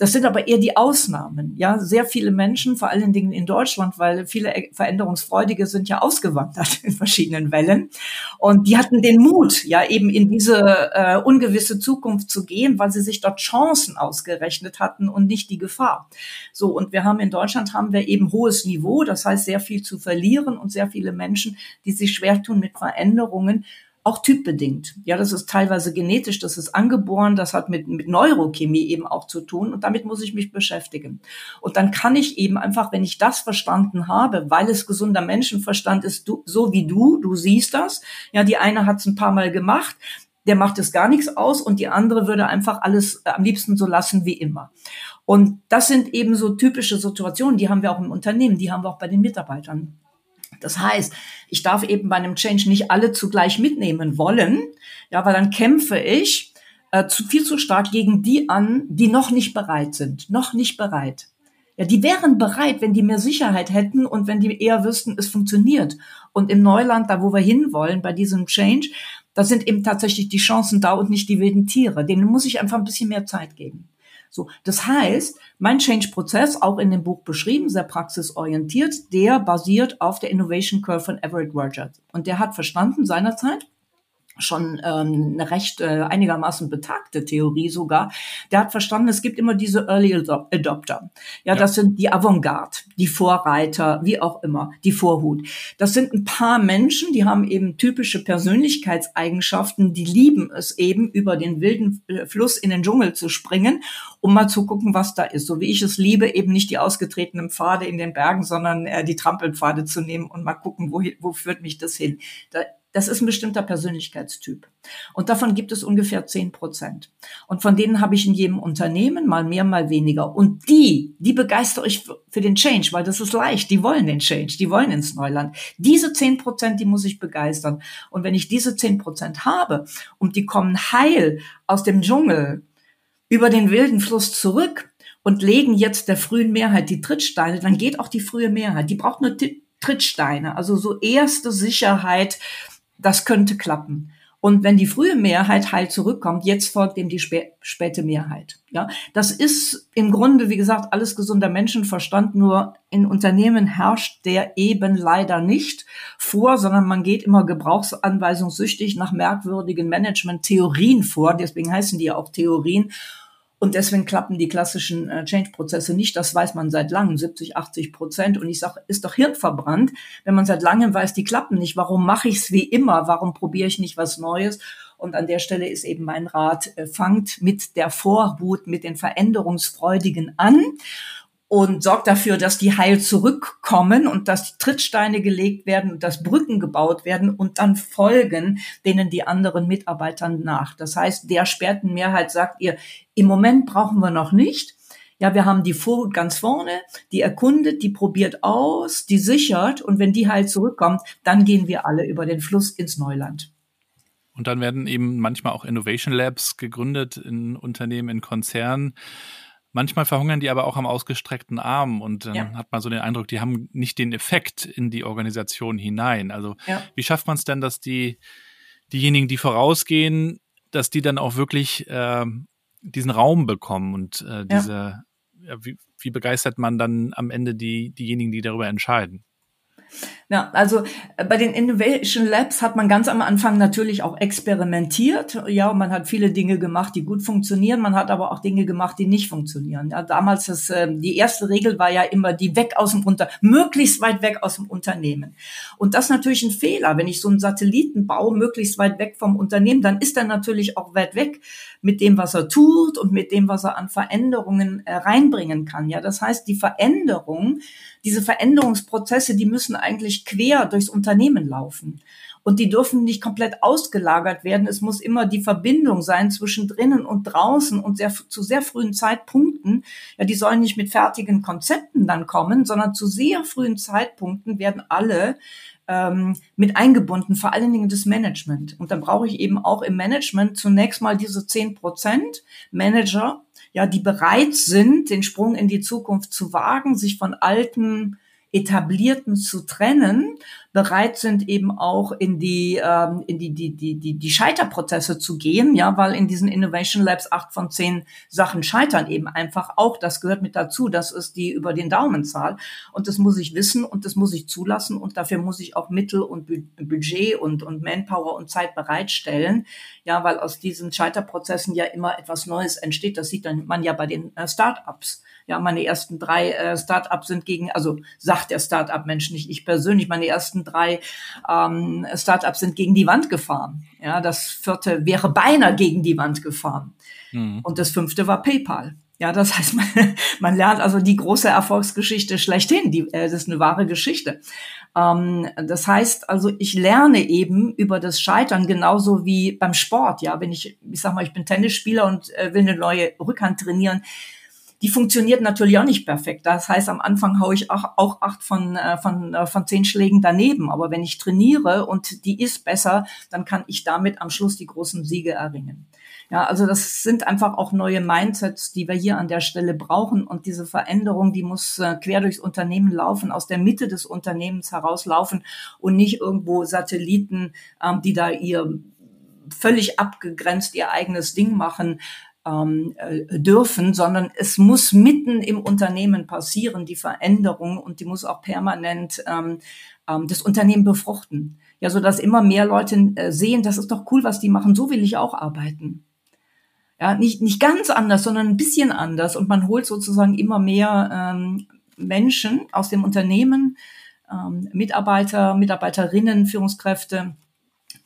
Das sind aber eher die Ausnahmen. Ja, sehr viele Menschen, vor allen Dingen in Deutschland, weil viele Veränderungsfreudige sind ja ausgewandert in verschiedenen Wellen. Und die hatten den Mut, ja, eben in diese äh, ungewisse Zukunft zu gehen, weil sie sich dort Chancen ausgerechnet hatten und nicht die Gefahr. So, und wir haben in Deutschland haben wir eben hohes Niveau, das heißt sehr viel zu verlieren und sehr viele Menschen, die sich schwer tun mit Veränderungen auch typbedingt. Ja, das ist teilweise genetisch, das ist angeboren, das hat mit, mit Neurochemie eben auch zu tun und damit muss ich mich beschäftigen. Und dann kann ich eben einfach, wenn ich das verstanden habe, weil es gesunder Menschenverstand ist, du, so wie du, du siehst das. Ja, die eine hat es ein paar Mal gemacht, der macht es gar nichts aus und die andere würde einfach alles äh, am liebsten so lassen wie immer. Und das sind eben so typische Situationen, die haben wir auch im Unternehmen, die haben wir auch bei den Mitarbeitern. Das heißt, ich darf eben bei einem Change nicht alle zugleich mitnehmen wollen, ja, weil dann kämpfe ich äh, zu, viel zu stark gegen die an, die noch nicht bereit sind, noch nicht bereit. Ja, die wären bereit, wenn die mehr Sicherheit hätten und wenn die eher wüssten, es funktioniert. Und im Neuland, da wo wir hinwollen, bei diesem Change, da sind eben tatsächlich die Chancen da und nicht die wilden Tiere. Denen muss ich einfach ein bisschen mehr Zeit geben. So, das heißt, mein Change-Prozess, auch in dem Buch beschrieben, sehr praxisorientiert, der basiert auf der Innovation Curve von Everett Rogers. Und der hat verstanden seinerzeit, schon ähm, eine recht äh, einigermaßen betagte Theorie sogar, der hat verstanden, es gibt immer diese Early Adopter. Ja, ja. das sind die Avantgarde, die Vorreiter, wie auch immer, die Vorhut. Das sind ein paar Menschen, die haben eben typische Persönlichkeitseigenschaften, die lieben es eben, über den wilden äh, Fluss in den Dschungel zu springen, um mal zu gucken, was da ist. So wie ich es liebe, eben nicht die ausgetretenen Pfade in den Bergen, sondern äh, die Trampelpfade zu nehmen und mal gucken, wo, wo führt mich das hin. Da das ist ein bestimmter Persönlichkeitstyp. Und davon gibt es ungefähr zehn Prozent. Und von denen habe ich in jedem Unternehmen mal mehr, mal weniger. Und die, die begeistere ich für den Change, weil das ist leicht. Die wollen den Change, die wollen ins Neuland. Diese zehn Prozent, die muss ich begeistern. Und wenn ich diese zehn Prozent habe und die kommen heil aus dem Dschungel über den wilden Fluss zurück und legen jetzt der frühen Mehrheit die Trittsteine, dann geht auch die frühe Mehrheit. Die braucht nur Trittsteine, also so erste Sicherheit, das könnte klappen. Und wenn die frühe Mehrheit heil zurückkommt, jetzt folgt dem die spä späte Mehrheit. Ja, das ist im Grunde, wie gesagt, alles gesunder Menschenverstand. Nur in Unternehmen herrscht der eben leider nicht vor, sondern man geht immer gebrauchsanweisungssüchtig nach merkwürdigen Management-Theorien vor. Deswegen heißen die ja auch Theorien. Und deswegen klappen die klassischen äh, Change-Prozesse nicht. Das weiß man seit langem, 70, 80 Prozent. Und ich sage, ist doch hirnverbrannt, wenn man seit langem weiß, die klappen nicht. Warum mache ich es wie immer? Warum probiere ich nicht was Neues? Und an der Stelle ist eben mein Rat, äh, fangt mit der Vorhut, mit den Veränderungsfreudigen an und sorgt dafür, dass die heil zurückkommen und dass die Trittsteine gelegt werden und dass Brücken gebaut werden und dann folgen denen die anderen Mitarbeitern nach. Das heißt, der Sperrtenmehrheit sagt ihr, im Moment brauchen wir noch nicht. Ja, wir haben die Vorhut ganz vorne, die erkundet, die probiert aus, die sichert und wenn die heil zurückkommt, dann gehen wir alle über den Fluss ins Neuland. Und dann werden eben manchmal auch Innovation Labs gegründet in Unternehmen, in Konzernen Manchmal verhungern die aber auch am ausgestreckten Arm und dann ja. hat man so den Eindruck, die haben nicht den Effekt in die Organisation hinein. Also ja. wie schafft man es denn, dass die diejenigen, die vorausgehen, dass die dann auch wirklich äh, diesen Raum bekommen und äh, diese, ja. wie, wie begeistert man dann am Ende die diejenigen, die darüber entscheiden? Ja, also äh, bei den Innovation Labs hat man ganz am Anfang natürlich auch experimentiert. Ja, und man hat viele Dinge gemacht, die gut funktionieren. Man hat aber auch Dinge gemacht, die nicht funktionieren. Ja, damals das, äh, die erste Regel war ja immer die weg aus dem Unter, möglichst weit weg aus dem Unternehmen. Und das ist natürlich ein Fehler. Wenn ich so einen Satelliten baue, möglichst weit weg vom Unternehmen, dann ist er natürlich auch weit weg mit dem, was er tut und mit dem, was er an Veränderungen äh, reinbringen kann. Ja, das heißt, die Veränderung, diese Veränderungsprozesse, die müssen eigentlich quer durchs Unternehmen laufen. Und die dürfen nicht komplett ausgelagert werden. Es muss immer die Verbindung sein zwischen drinnen und draußen und sehr, zu sehr frühen Zeitpunkten. Ja, die sollen nicht mit fertigen Konzepten dann kommen, sondern zu sehr frühen Zeitpunkten werden alle ähm, mit eingebunden, vor allen Dingen das Management. Und dann brauche ich eben auch im Management zunächst mal diese zehn Prozent Manager, ja, die bereit sind, den Sprung in die Zukunft zu wagen, sich von alten etablierten zu trennen, bereit sind, eben auch in die, ähm, in die, die, die, die, die Scheiterprozesse zu gehen, ja, weil in diesen Innovation Labs acht von zehn Sachen scheitern eben einfach auch. Das gehört mit dazu. Das ist die über den Daumenzahl. Und das muss ich wissen und das muss ich zulassen und dafür muss ich auch Mittel und Budget und, und Manpower und Zeit bereitstellen. Ja, weil aus diesen Scheiterprozessen ja immer etwas Neues entsteht. Das sieht man ja bei den äh, Startups. Ja, meine ersten drei äh, Startups sind gegen, also sagt der Startup-Mensch nicht ich persönlich, meine ersten drei ähm, Startups sind gegen die Wand gefahren. Ja, das vierte wäre beinahe gegen die Wand gefahren. Mhm. Und das fünfte war PayPal. Ja, das heißt, man, man lernt also die große Erfolgsgeschichte schlechthin. Die, äh, das ist eine wahre Geschichte. Ähm, das heißt also, ich lerne eben über das Scheitern genauso wie beim Sport. Ja, wenn ich, ich sag mal, ich bin Tennisspieler und äh, will eine neue Rückhand trainieren, die funktioniert natürlich auch nicht perfekt. Das heißt, am Anfang haue ich auch, auch acht von, äh, von, äh, von zehn Schlägen daneben. Aber wenn ich trainiere und die ist besser, dann kann ich damit am Schluss die großen Siege erringen. Ja, also das sind einfach auch neue Mindsets, die wir hier an der Stelle brauchen. Und diese Veränderung, die muss äh, quer durchs Unternehmen laufen, aus der Mitte des Unternehmens herauslaufen und nicht irgendwo Satelliten, ähm, die da ihr völlig abgegrenzt ihr eigenes Ding machen, ähm, äh, dürfen, sondern es muss mitten im Unternehmen passieren, die Veränderung, und die muss auch permanent ähm, ähm, das Unternehmen befruchten. Ja, so dass immer mehr Leute äh, sehen, das ist doch cool, was die machen, so will ich auch arbeiten. Ja, nicht, nicht ganz anders, sondern ein bisschen anders. Und man holt sozusagen immer mehr ähm, Menschen aus dem Unternehmen, ähm, Mitarbeiter, Mitarbeiterinnen, Führungskräfte,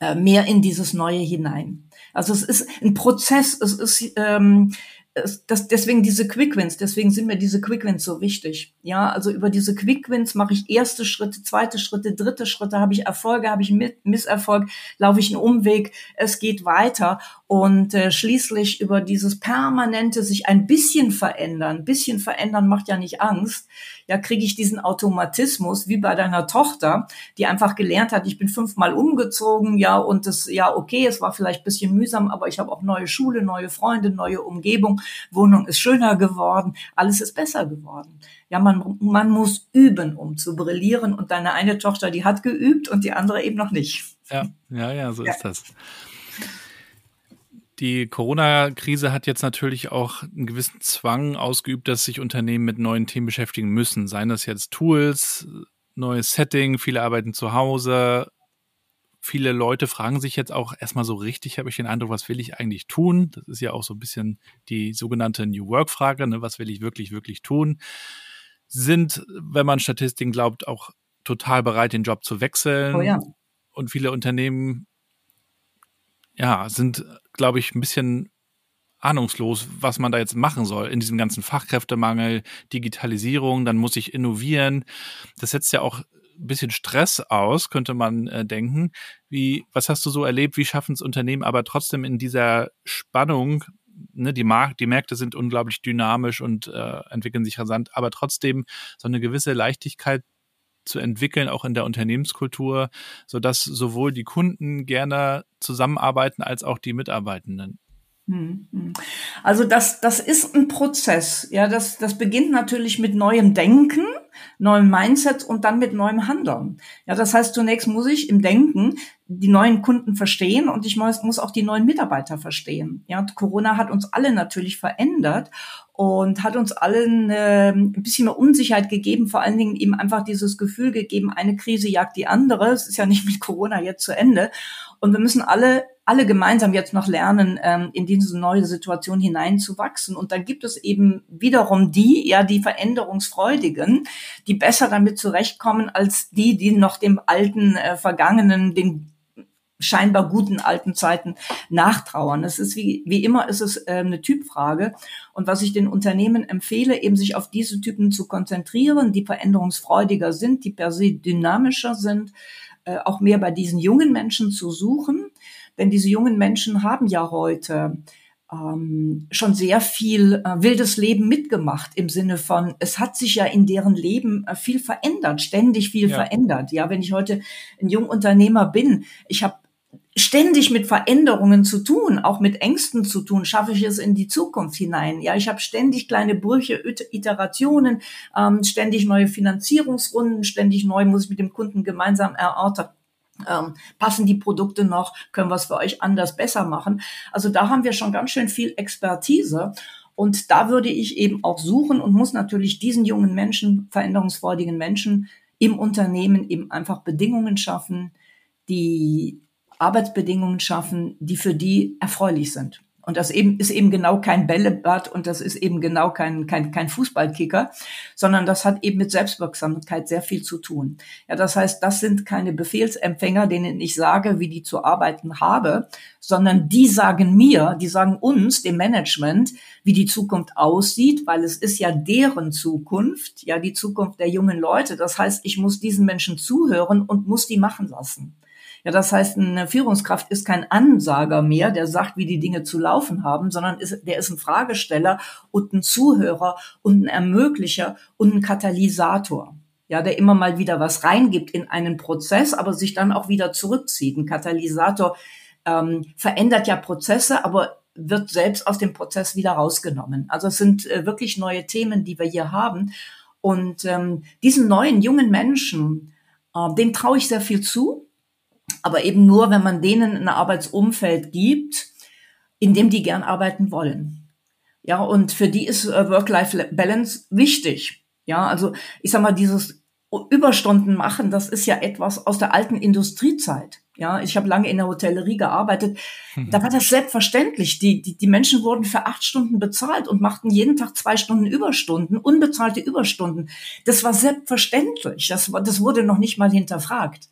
äh, mehr in dieses Neue hinein. Also es ist ein Prozess, es ist ähm, das, deswegen diese Quick Wins, deswegen sind mir diese Quick Wins so wichtig. Ja, also über diese Quick Wins mache ich erste Schritte, zweite Schritte, dritte Schritte, habe ich Erfolge, habe ich Misserfolg, laufe ich einen Umweg, es geht weiter und äh, schließlich über dieses permanente sich ein bisschen verändern, bisschen verändern macht ja nicht Angst, ja, kriege ich diesen Automatismus wie bei deiner Tochter, die einfach gelernt hat, ich bin fünfmal umgezogen, ja, und das, ja, okay, es war vielleicht ein bisschen mühsam, aber ich habe auch neue Schule, neue Freunde, neue Umgebung, Wohnung ist schöner geworden, alles ist besser geworden. Ja, man, man muss üben, um zu brillieren und deine eine Tochter, die hat geübt und die andere eben noch nicht. Ja, ja, ja, so ja. ist das. Die Corona-Krise hat jetzt natürlich auch einen gewissen Zwang ausgeübt, dass sich Unternehmen mit neuen Themen beschäftigen müssen. Seien das jetzt Tools, neues Setting, viele arbeiten zu Hause. Viele Leute fragen sich jetzt auch erstmal so richtig, habe ich den Eindruck, was will ich eigentlich tun? Das ist ja auch so ein bisschen die sogenannte New Work-Frage, ne? was will ich wirklich, wirklich tun? Sind, wenn man Statistiken glaubt, auch total bereit, den Job zu wechseln. Oh ja. Und viele Unternehmen ja, sind, glaube ich, ein bisschen ahnungslos, was man da jetzt machen soll in diesem ganzen Fachkräftemangel, Digitalisierung, dann muss ich innovieren. Das setzt ja auch ein bisschen Stress aus, könnte man äh, denken. Wie, was hast du so erlebt? Wie schaffen es Unternehmen aber trotzdem in dieser Spannung? Ne, die, Mark die Märkte sind unglaublich dynamisch und äh, entwickeln sich rasant, aber trotzdem so eine gewisse Leichtigkeit zu entwickeln, auch in der Unternehmenskultur, so dass sowohl die Kunden gerne zusammenarbeiten als auch die Mitarbeitenden. Hm, hm. Also das, das ist ein Prozess. Ja, das, das beginnt natürlich mit neuem Denken, neuem Mindset und dann mit neuem Handeln. Ja, das heißt, zunächst muss ich im Denken die neuen Kunden verstehen und ich muss, muss auch die neuen Mitarbeiter verstehen. Ja, Corona hat uns alle natürlich verändert und hat uns allen äh, ein bisschen mehr Unsicherheit gegeben, vor allen Dingen eben einfach dieses Gefühl gegeben, eine Krise jagt die andere. Es ist ja nicht mit Corona jetzt zu Ende. Und wir müssen alle, alle gemeinsam jetzt noch lernen, ähm, in diese neue Situation hineinzuwachsen. Und dann gibt es eben wiederum die, ja, die Veränderungsfreudigen, die besser damit zurechtkommen als die, die noch dem alten, äh, vergangenen, dem scheinbar guten alten Zeiten nachtrauern. Es ist wie, wie immer ist es äh, eine Typfrage. Und was ich den Unternehmen empfehle, eben sich auf diese Typen zu konzentrieren, die veränderungsfreudiger sind, die per se dynamischer sind, äh, auch mehr bei diesen jungen Menschen zu suchen. Denn diese jungen Menschen haben ja heute ähm, schon sehr viel äh, wildes Leben mitgemacht im Sinne von, es hat sich ja in deren Leben äh, viel verändert, ständig viel ja. verändert. Ja, wenn ich heute ein Jungunternehmer bin, ich habe ständig mit Veränderungen zu tun, auch mit Ängsten zu tun, schaffe ich es in die Zukunft hinein. Ja, ich habe ständig kleine Brüche, Iterationen, ähm, ständig neue Finanzierungsrunden, ständig neu muss ich mit dem Kunden gemeinsam erörtern. Ähm, passen die Produkte noch? Können wir es für euch anders besser machen? Also da haben wir schon ganz schön viel Expertise. Und da würde ich eben auch suchen und muss natürlich diesen jungen Menschen, veränderungsfreudigen Menschen im Unternehmen eben einfach Bedingungen schaffen, die Arbeitsbedingungen schaffen, die für die erfreulich sind. Und das eben ist eben genau kein Bällebad und das ist eben genau kein, kein, kein Fußballkicker, sondern das hat eben mit Selbstwirksamkeit sehr viel zu tun. Ja, das heißt, das sind keine Befehlsempfänger, denen ich sage, wie die zu arbeiten habe, sondern die sagen mir, die sagen uns, dem Management, wie die Zukunft aussieht, weil es ist ja deren Zukunft, ja, die Zukunft der jungen Leute. Das heißt, ich muss diesen Menschen zuhören und muss die machen lassen. Ja, das heißt, eine Führungskraft ist kein Ansager mehr, der sagt, wie die Dinge zu laufen haben, sondern ist, der ist ein Fragesteller und ein Zuhörer und ein Ermöglicher und ein Katalysator. Ja, der immer mal wieder was reingibt in einen Prozess, aber sich dann auch wieder zurückzieht. Ein Katalysator ähm, verändert ja Prozesse, aber wird selbst aus dem Prozess wieder rausgenommen. Also es sind äh, wirklich neue Themen, die wir hier haben. Und ähm, diesen neuen jungen Menschen, äh, dem traue ich sehr viel zu aber eben nur, wenn man denen ein Arbeitsumfeld gibt, in dem die gern arbeiten wollen. Ja, und für die ist äh, Work-Life-Balance wichtig. Ja, also ich sag mal, dieses Überstunden machen, das ist ja etwas aus der alten Industriezeit. Ja, ich habe lange in der Hotellerie gearbeitet. Da war das selbstverständlich. Die, die, die Menschen wurden für acht Stunden bezahlt und machten jeden Tag zwei Stunden Überstunden, unbezahlte Überstunden. Das war selbstverständlich. Das, war, das wurde noch nicht mal hinterfragt.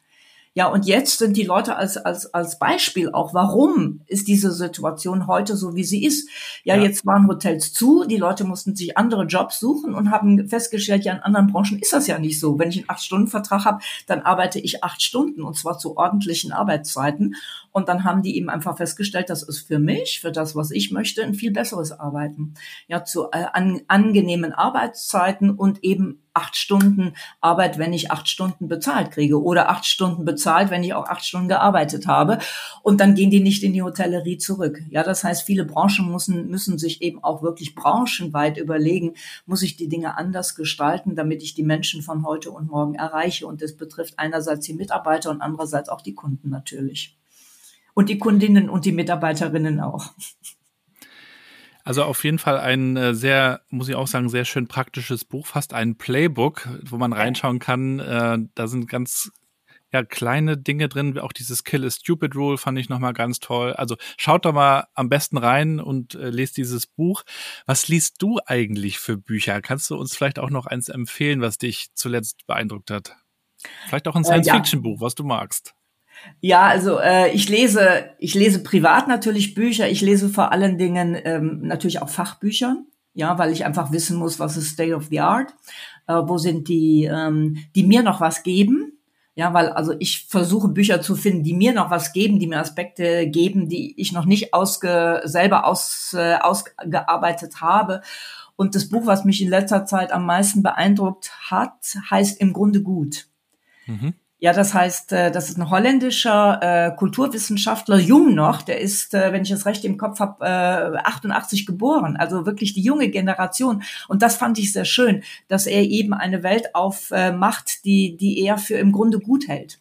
Ja, und jetzt sind die Leute als, als, als Beispiel auch, warum ist diese Situation heute so, wie sie ist. Ja, ja, jetzt waren Hotels zu, die Leute mussten sich andere Jobs suchen und haben festgestellt, ja, in anderen Branchen ist das ja nicht so. Wenn ich einen Acht-Stunden-Vertrag habe, dann arbeite ich acht Stunden und zwar zu ordentlichen Arbeitszeiten. Und dann haben die eben einfach festgestellt, das ist für mich, für das, was ich möchte, ein viel besseres Arbeiten. Ja, zu äh, an, angenehmen Arbeitszeiten und eben acht Stunden Arbeit, wenn ich acht Stunden bezahlt kriege oder acht Stunden bezahlt, wenn ich auch acht Stunden gearbeitet habe. Und dann gehen die nicht in die Hotellerie zurück. Ja, das heißt, viele Branchen müssen, müssen sich eben auch wirklich branchenweit überlegen, muss ich die Dinge anders gestalten, damit ich die Menschen von heute und morgen erreiche. Und das betrifft einerseits die Mitarbeiter und andererseits auch die Kunden natürlich. Und die Kundinnen und die Mitarbeiterinnen auch. Also auf jeden Fall ein äh, sehr, muss ich auch sagen, sehr schön praktisches Buch, fast ein Playbook, wo man reinschauen kann. Äh, da sind ganz ja, kleine Dinge drin, auch dieses Kill a Stupid Rule fand ich nochmal ganz toll. Also schaut da mal am besten rein und äh, lest dieses Buch. Was liest du eigentlich für Bücher? Kannst du uns vielleicht auch noch eins empfehlen, was dich zuletzt beeindruckt hat? Vielleicht auch ein Science-Fiction-Buch, was du magst. Ja, also äh, ich lese, ich lese privat natürlich Bücher. Ich lese vor allen Dingen ähm, natürlich auch Fachbücher, ja, weil ich einfach wissen muss, was ist State of the Art, äh, wo sind die, ähm, die mir noch was geben. Ja, weil also ich versuche Bücher zu finden, die mir noch was geben, die mir Aspekte geben, die ich noch nicht ausge, selber aus, äh, ausgearbeitet habe. Und das Buch, was mich in letzter Zeit am meisten beeindruckt hat, heißt im Grunde gut. Mhm. Ja, das heißt, äh, das ist ein holländischer äh, Kulturwissenschaftler, jung noch, der ist, äh, wenn ich es recht im Kopf habe, äh, 88 geboren, also wirklich die junge Generation. Und das fand ich sehr schön, dass er eben eine Welt aufmacht, die, die er für im Grunde gut hält.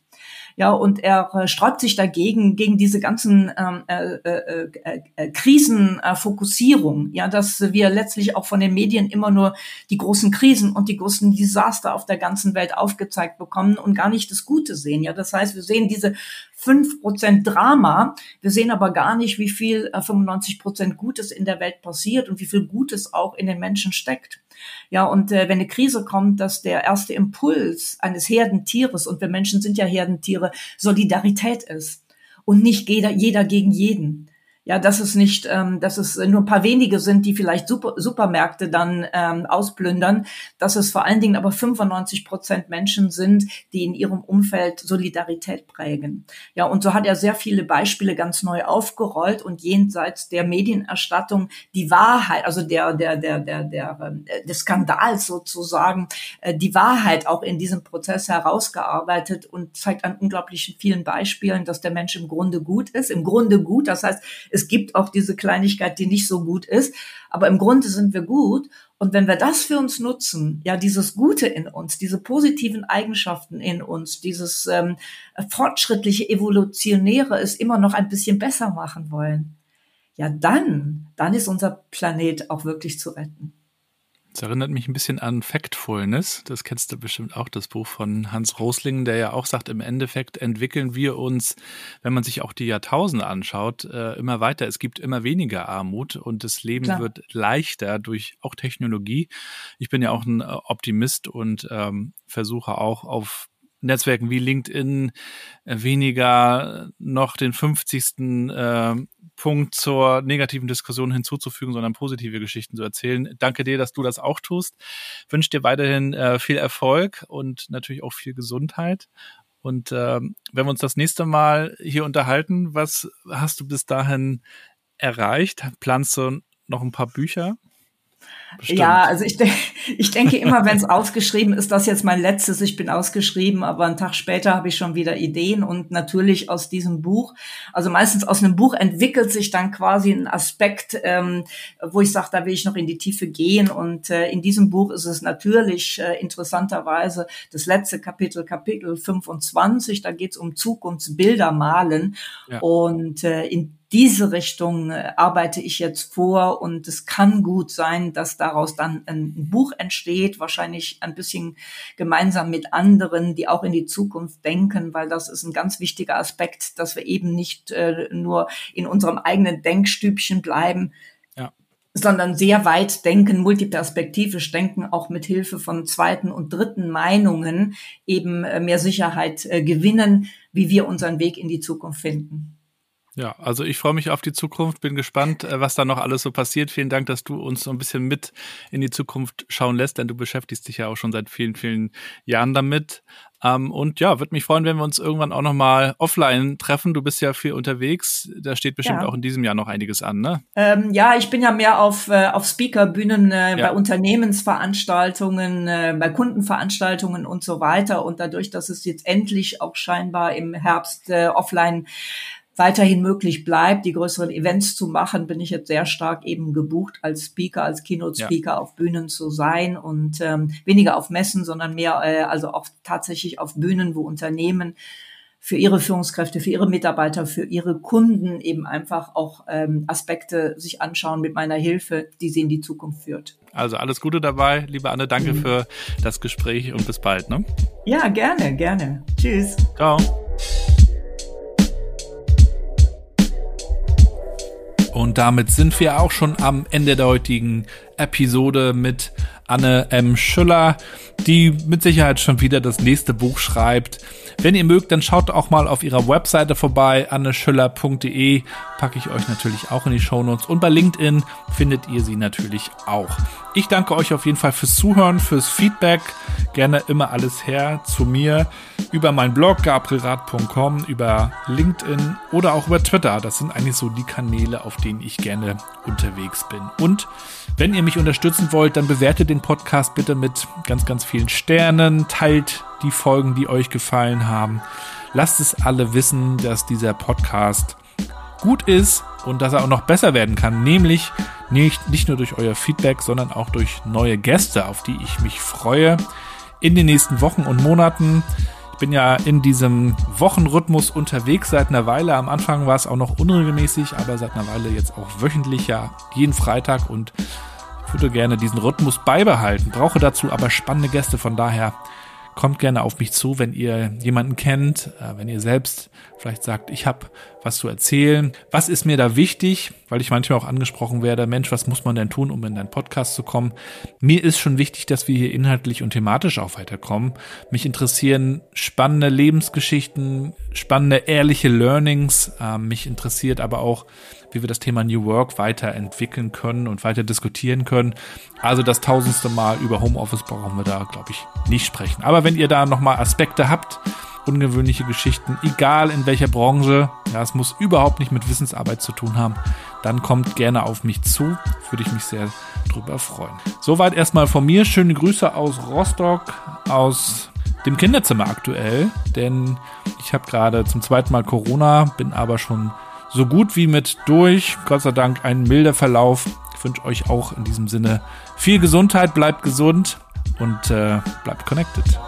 Ja, und er äh, sträubt sich dagegen, gegen diese ganzen ähm, äh, äh, äh, äh, Krisenfokussierung, ja, dass wir letztlich auch von den Medien immer nur die großen Krisen und die großen Desaster auf der ganzen Welt aufgezeigt bekommen und gar nicht das Gute sehen. Ja, das heißt, wir sehen diese fünf Prozent Drama. Wir sehen aber gar nicht, wie viel äh, 95 Prozent Gutes in der Welt passiert und wie viel Gutes auch in den Menschen steckt. Ja, und äh, wenn eine Krise kommt, dass der erste Impuls eines Herdentieres, und wir Menschen sind ja Herdentiere, Solidarität ist und nicht jeder, jeder gegen jeden. Ja, dass es nicht, ähm, dass es nur ein paar wenige sind, die vielleicht Super, Supermärkte dann ähm, ausplündern, dass es vor allen Dingen aber 95 Prozent Menschen sind, die in ihrem Umfeld Solidarität prägen. Ja, und so hat er sehr viele Beispiele ganz neu aufgerollt und jenseits der Medienerstattung die Wahrheit, also der der der der der äh, des Skandals sozusagen, äh, die Wahrheit auch in diesem Prozess herausgearbeitet und zeigt an unglaublichen vielen Beispielen, dass der Mensch im Grunde gut ist, im Grunde gut, das heißt es gibt auch diese Kleinigkeit, die nicht so gut ist, aber im Grunde sind wir gut. Und wenn wir das für uns nutzen, ja, dieses Gute in uns, diese positiven Eigenschaften in uns, dieses ähm, fortschrittliche, evolutionäre es immer noch ein bisschen besser machen wollen, ja, dann, dann ist unser Planet auch wirklich zu retten. Das erinnert mich ein bisschen an Factfulness. Das kennst du bestimmt auch, das Buch von Hans Rosling, der ja auch sagt, im Endeffekt entwickeln wir uns, wenn man sich auch die Jahrtausende anschaut, äh, immer weiter. Es gibt immer weniger Armut und das Leben Klar. wird leichter durch auch Technologie. Ich bin ja auch ein äh, Optimist und ähm, versuche auch auf Netzwerken wie LinkedIn äh, weniger noch den 50. Punkt zur negativen Diskussion hinzuzufügen, sondern positive Geschichten zu erzählen. Danke dir, dass du das auch tust. Wünsche dir weiterhin äh, viel Erfolg und natürlich auch viel Gesundheit. Und äh, wenn wir uns das nächste Mal hier unterhalten, was hast du bis dahin erreicht? Planst du noch ein paar Bücher? Bestimmt. Ja, also ich, de ich denke immer, wenn es ausgeschrieben ist, das jetzt mein letztes, ich bin ausgeschrieben, aber einen Tag später habe ich schon wieder Ideen und natürlich aus diesem Buch, also meistens aus einem Buch entwickelt sich dann quasi ein Aspekt, ähm, wo ich sage, da will ich noch in die Tiefe gehen und äh, in diesem Buch ist es natürlich äh, interessanterweise das letzte Kapitel, Kapitel 25, da geht es um Zukunftsbilder malen ja. und äh, in diese Richtung äh, arbeite ich jetzt vor und es kann gut sein, dass daraus dann ein Buch entsteht, wahrscheinlich ein bisschen gemeinsam mit anderen, die auch in die Zukunft denken, weil das ist ein ganz wichtiger Aspekt, dass wir eben nicht äh, nur in unserem eigenen Denkstübchen bleiben, sondern sehr weit denken, multiperspektivisch denken, auch mit Hilfe von zweiten und dritten Meinungen eben äh, mehr Sicherheit äh, gewinnen, wie wir unseren Weg in die Zukunft finden. Ja, also ich freue mich auf die Zukunft, bin gespannt, äh, was da noch alles so passiert. Vielen Dank, dass du uns so ein bisschen mit in die Zukunft schauen lässt, denn du beschäftigst dich ja auch schon seit vielen, vielen Jahren damit. Ähm, und ja, würde mich freuen, wenn wir uns irgendwann auch nochmal offline treffen. Du bist ja viel unterwegs. Da steht bestimmt ja. auch in diesem Jahr noch einiges an, ne? Ähm, ja, ich bin ja mehr auf, äh, auf Speakerbühnen, äh, ja. bei Unternehmensveranstaltungen, äh, bei Kundenveranstaltungen und so weiter. Und dadurch, dass es jetzt endlich auch scheinbar im Herbst äh, offline weiterhin möglich bleibt, die größeren Events zu machen, bin ich jetzt sehr stark eben gebucht als Speaker, als Keynote-Speaker ja. auf Bühnen zu sein und ähm, weniger auf Messen, sondern mehr äh, also auch tatsächlich auf Bühnen, wo Unternehmen für ihre Führungskräfte, für ihre Mitarbeiter, für ihre Kunden eben einfach auch ähm, Aspekte sich anschauen mit meiner Hilfe, die sie in die Zukunft führt. Also alles Gute dabei, liebe Anne, danke mhm. für das Gespräch und bis bald. Ne? Ja, gerne, gerne. Tschüss. Ciao. Und damit sind wir auch schon am Ende der heutigen Episode mit Anne M. Schüller, die mit Sicherheit schon wieder das nächste Buch schreibt. Wenn ihr mögt, dann schaut auch mal auf ihrer Webseite vorbei, anneschüller.de, packe ich euch natürlich auch in die Shownotes und bei LinkedIn findet ihr sie natürlich auch. Ich danke euch auf jeden Fall fürs Zuhören, fürs Feedback, gerne immer alles her zu mir über meinen Blog gabrielrad.com, über LinkedIn oder auch über Twitter. Das sind eigentlich so die Kanäle, auf denen ich gerne unterwegs bin. Und wenn ihr mich unterstützen wollt, dann bewertet den Podcast bitte mit ganz, ganz vielen Sternen, teilt die Folgen, die euch gefallen haben. Lasst es alle wissen, dass dieser Podcast gut ist und dass er auch noch besser werden kann, nämlich nicht, nicht nur durch euer Feedback, sondern auch durch neue Gäste, auf die ich mich freue in den nächsten Wochen und Monaten. Ich bin ja in diesem Wochenrhythmus unterwegs seit einer Weile. Am Anfang war es auch noch unregelmäßig, aber seit einer Weile jetzt auch wöchentlich, ja, jeden Freitag und ich würde gerne diesen Rhythmus beibehalten, brauche dazu aber spannende Gäste, von daher kommt gerne auf mich zu, wenn ihr jemanden kennt, äh, wenn ihr selbst vielleicht sagt, ich habe was zu erzählen. Was ist mir da wichtig? Weil ich manchmal auch angesprochen werde, Mensch, was muss man denn tun, um in deinen Podcast zu kommen? Mir ist schon wichtig, dass wir hier inhaltlich und thematisch auch weiterkommen. Mich interessieren spannende Lebensgeschichten, spannende, ehrliche Learnings. Ähm, mich interessiert aber auch, wie wir das Thema New Work weiterentwickeln können und weiter diskutieren können. Also das tausendste Mal über Homeoffice brauchen wir da, glaube ich, nicht sprechen. Aber wenn ihr da nochmal Aspekte habt, ungewöhnliche Geschichten, egal in welcher Branche. Ja, es muss überhaupt nicht mit Wissensarbeit zu tun haben. Dann kommt gerne auf mich zu. Würde ich mich sehr drüber freuen. Soweit erstmal von mir. Schöne Grüße aus Rostock, aus dem Kinderzimmer aktuell, denn ich habe gerade zum zweiten Mal Corona, bin aber schon so gut wie mit durch. Gott sei Dank ein milder Verlauf. Ich wünsche euch auch in diesem Sinne viel Gesundheit, bleibt gesund und äh, bleibt connected.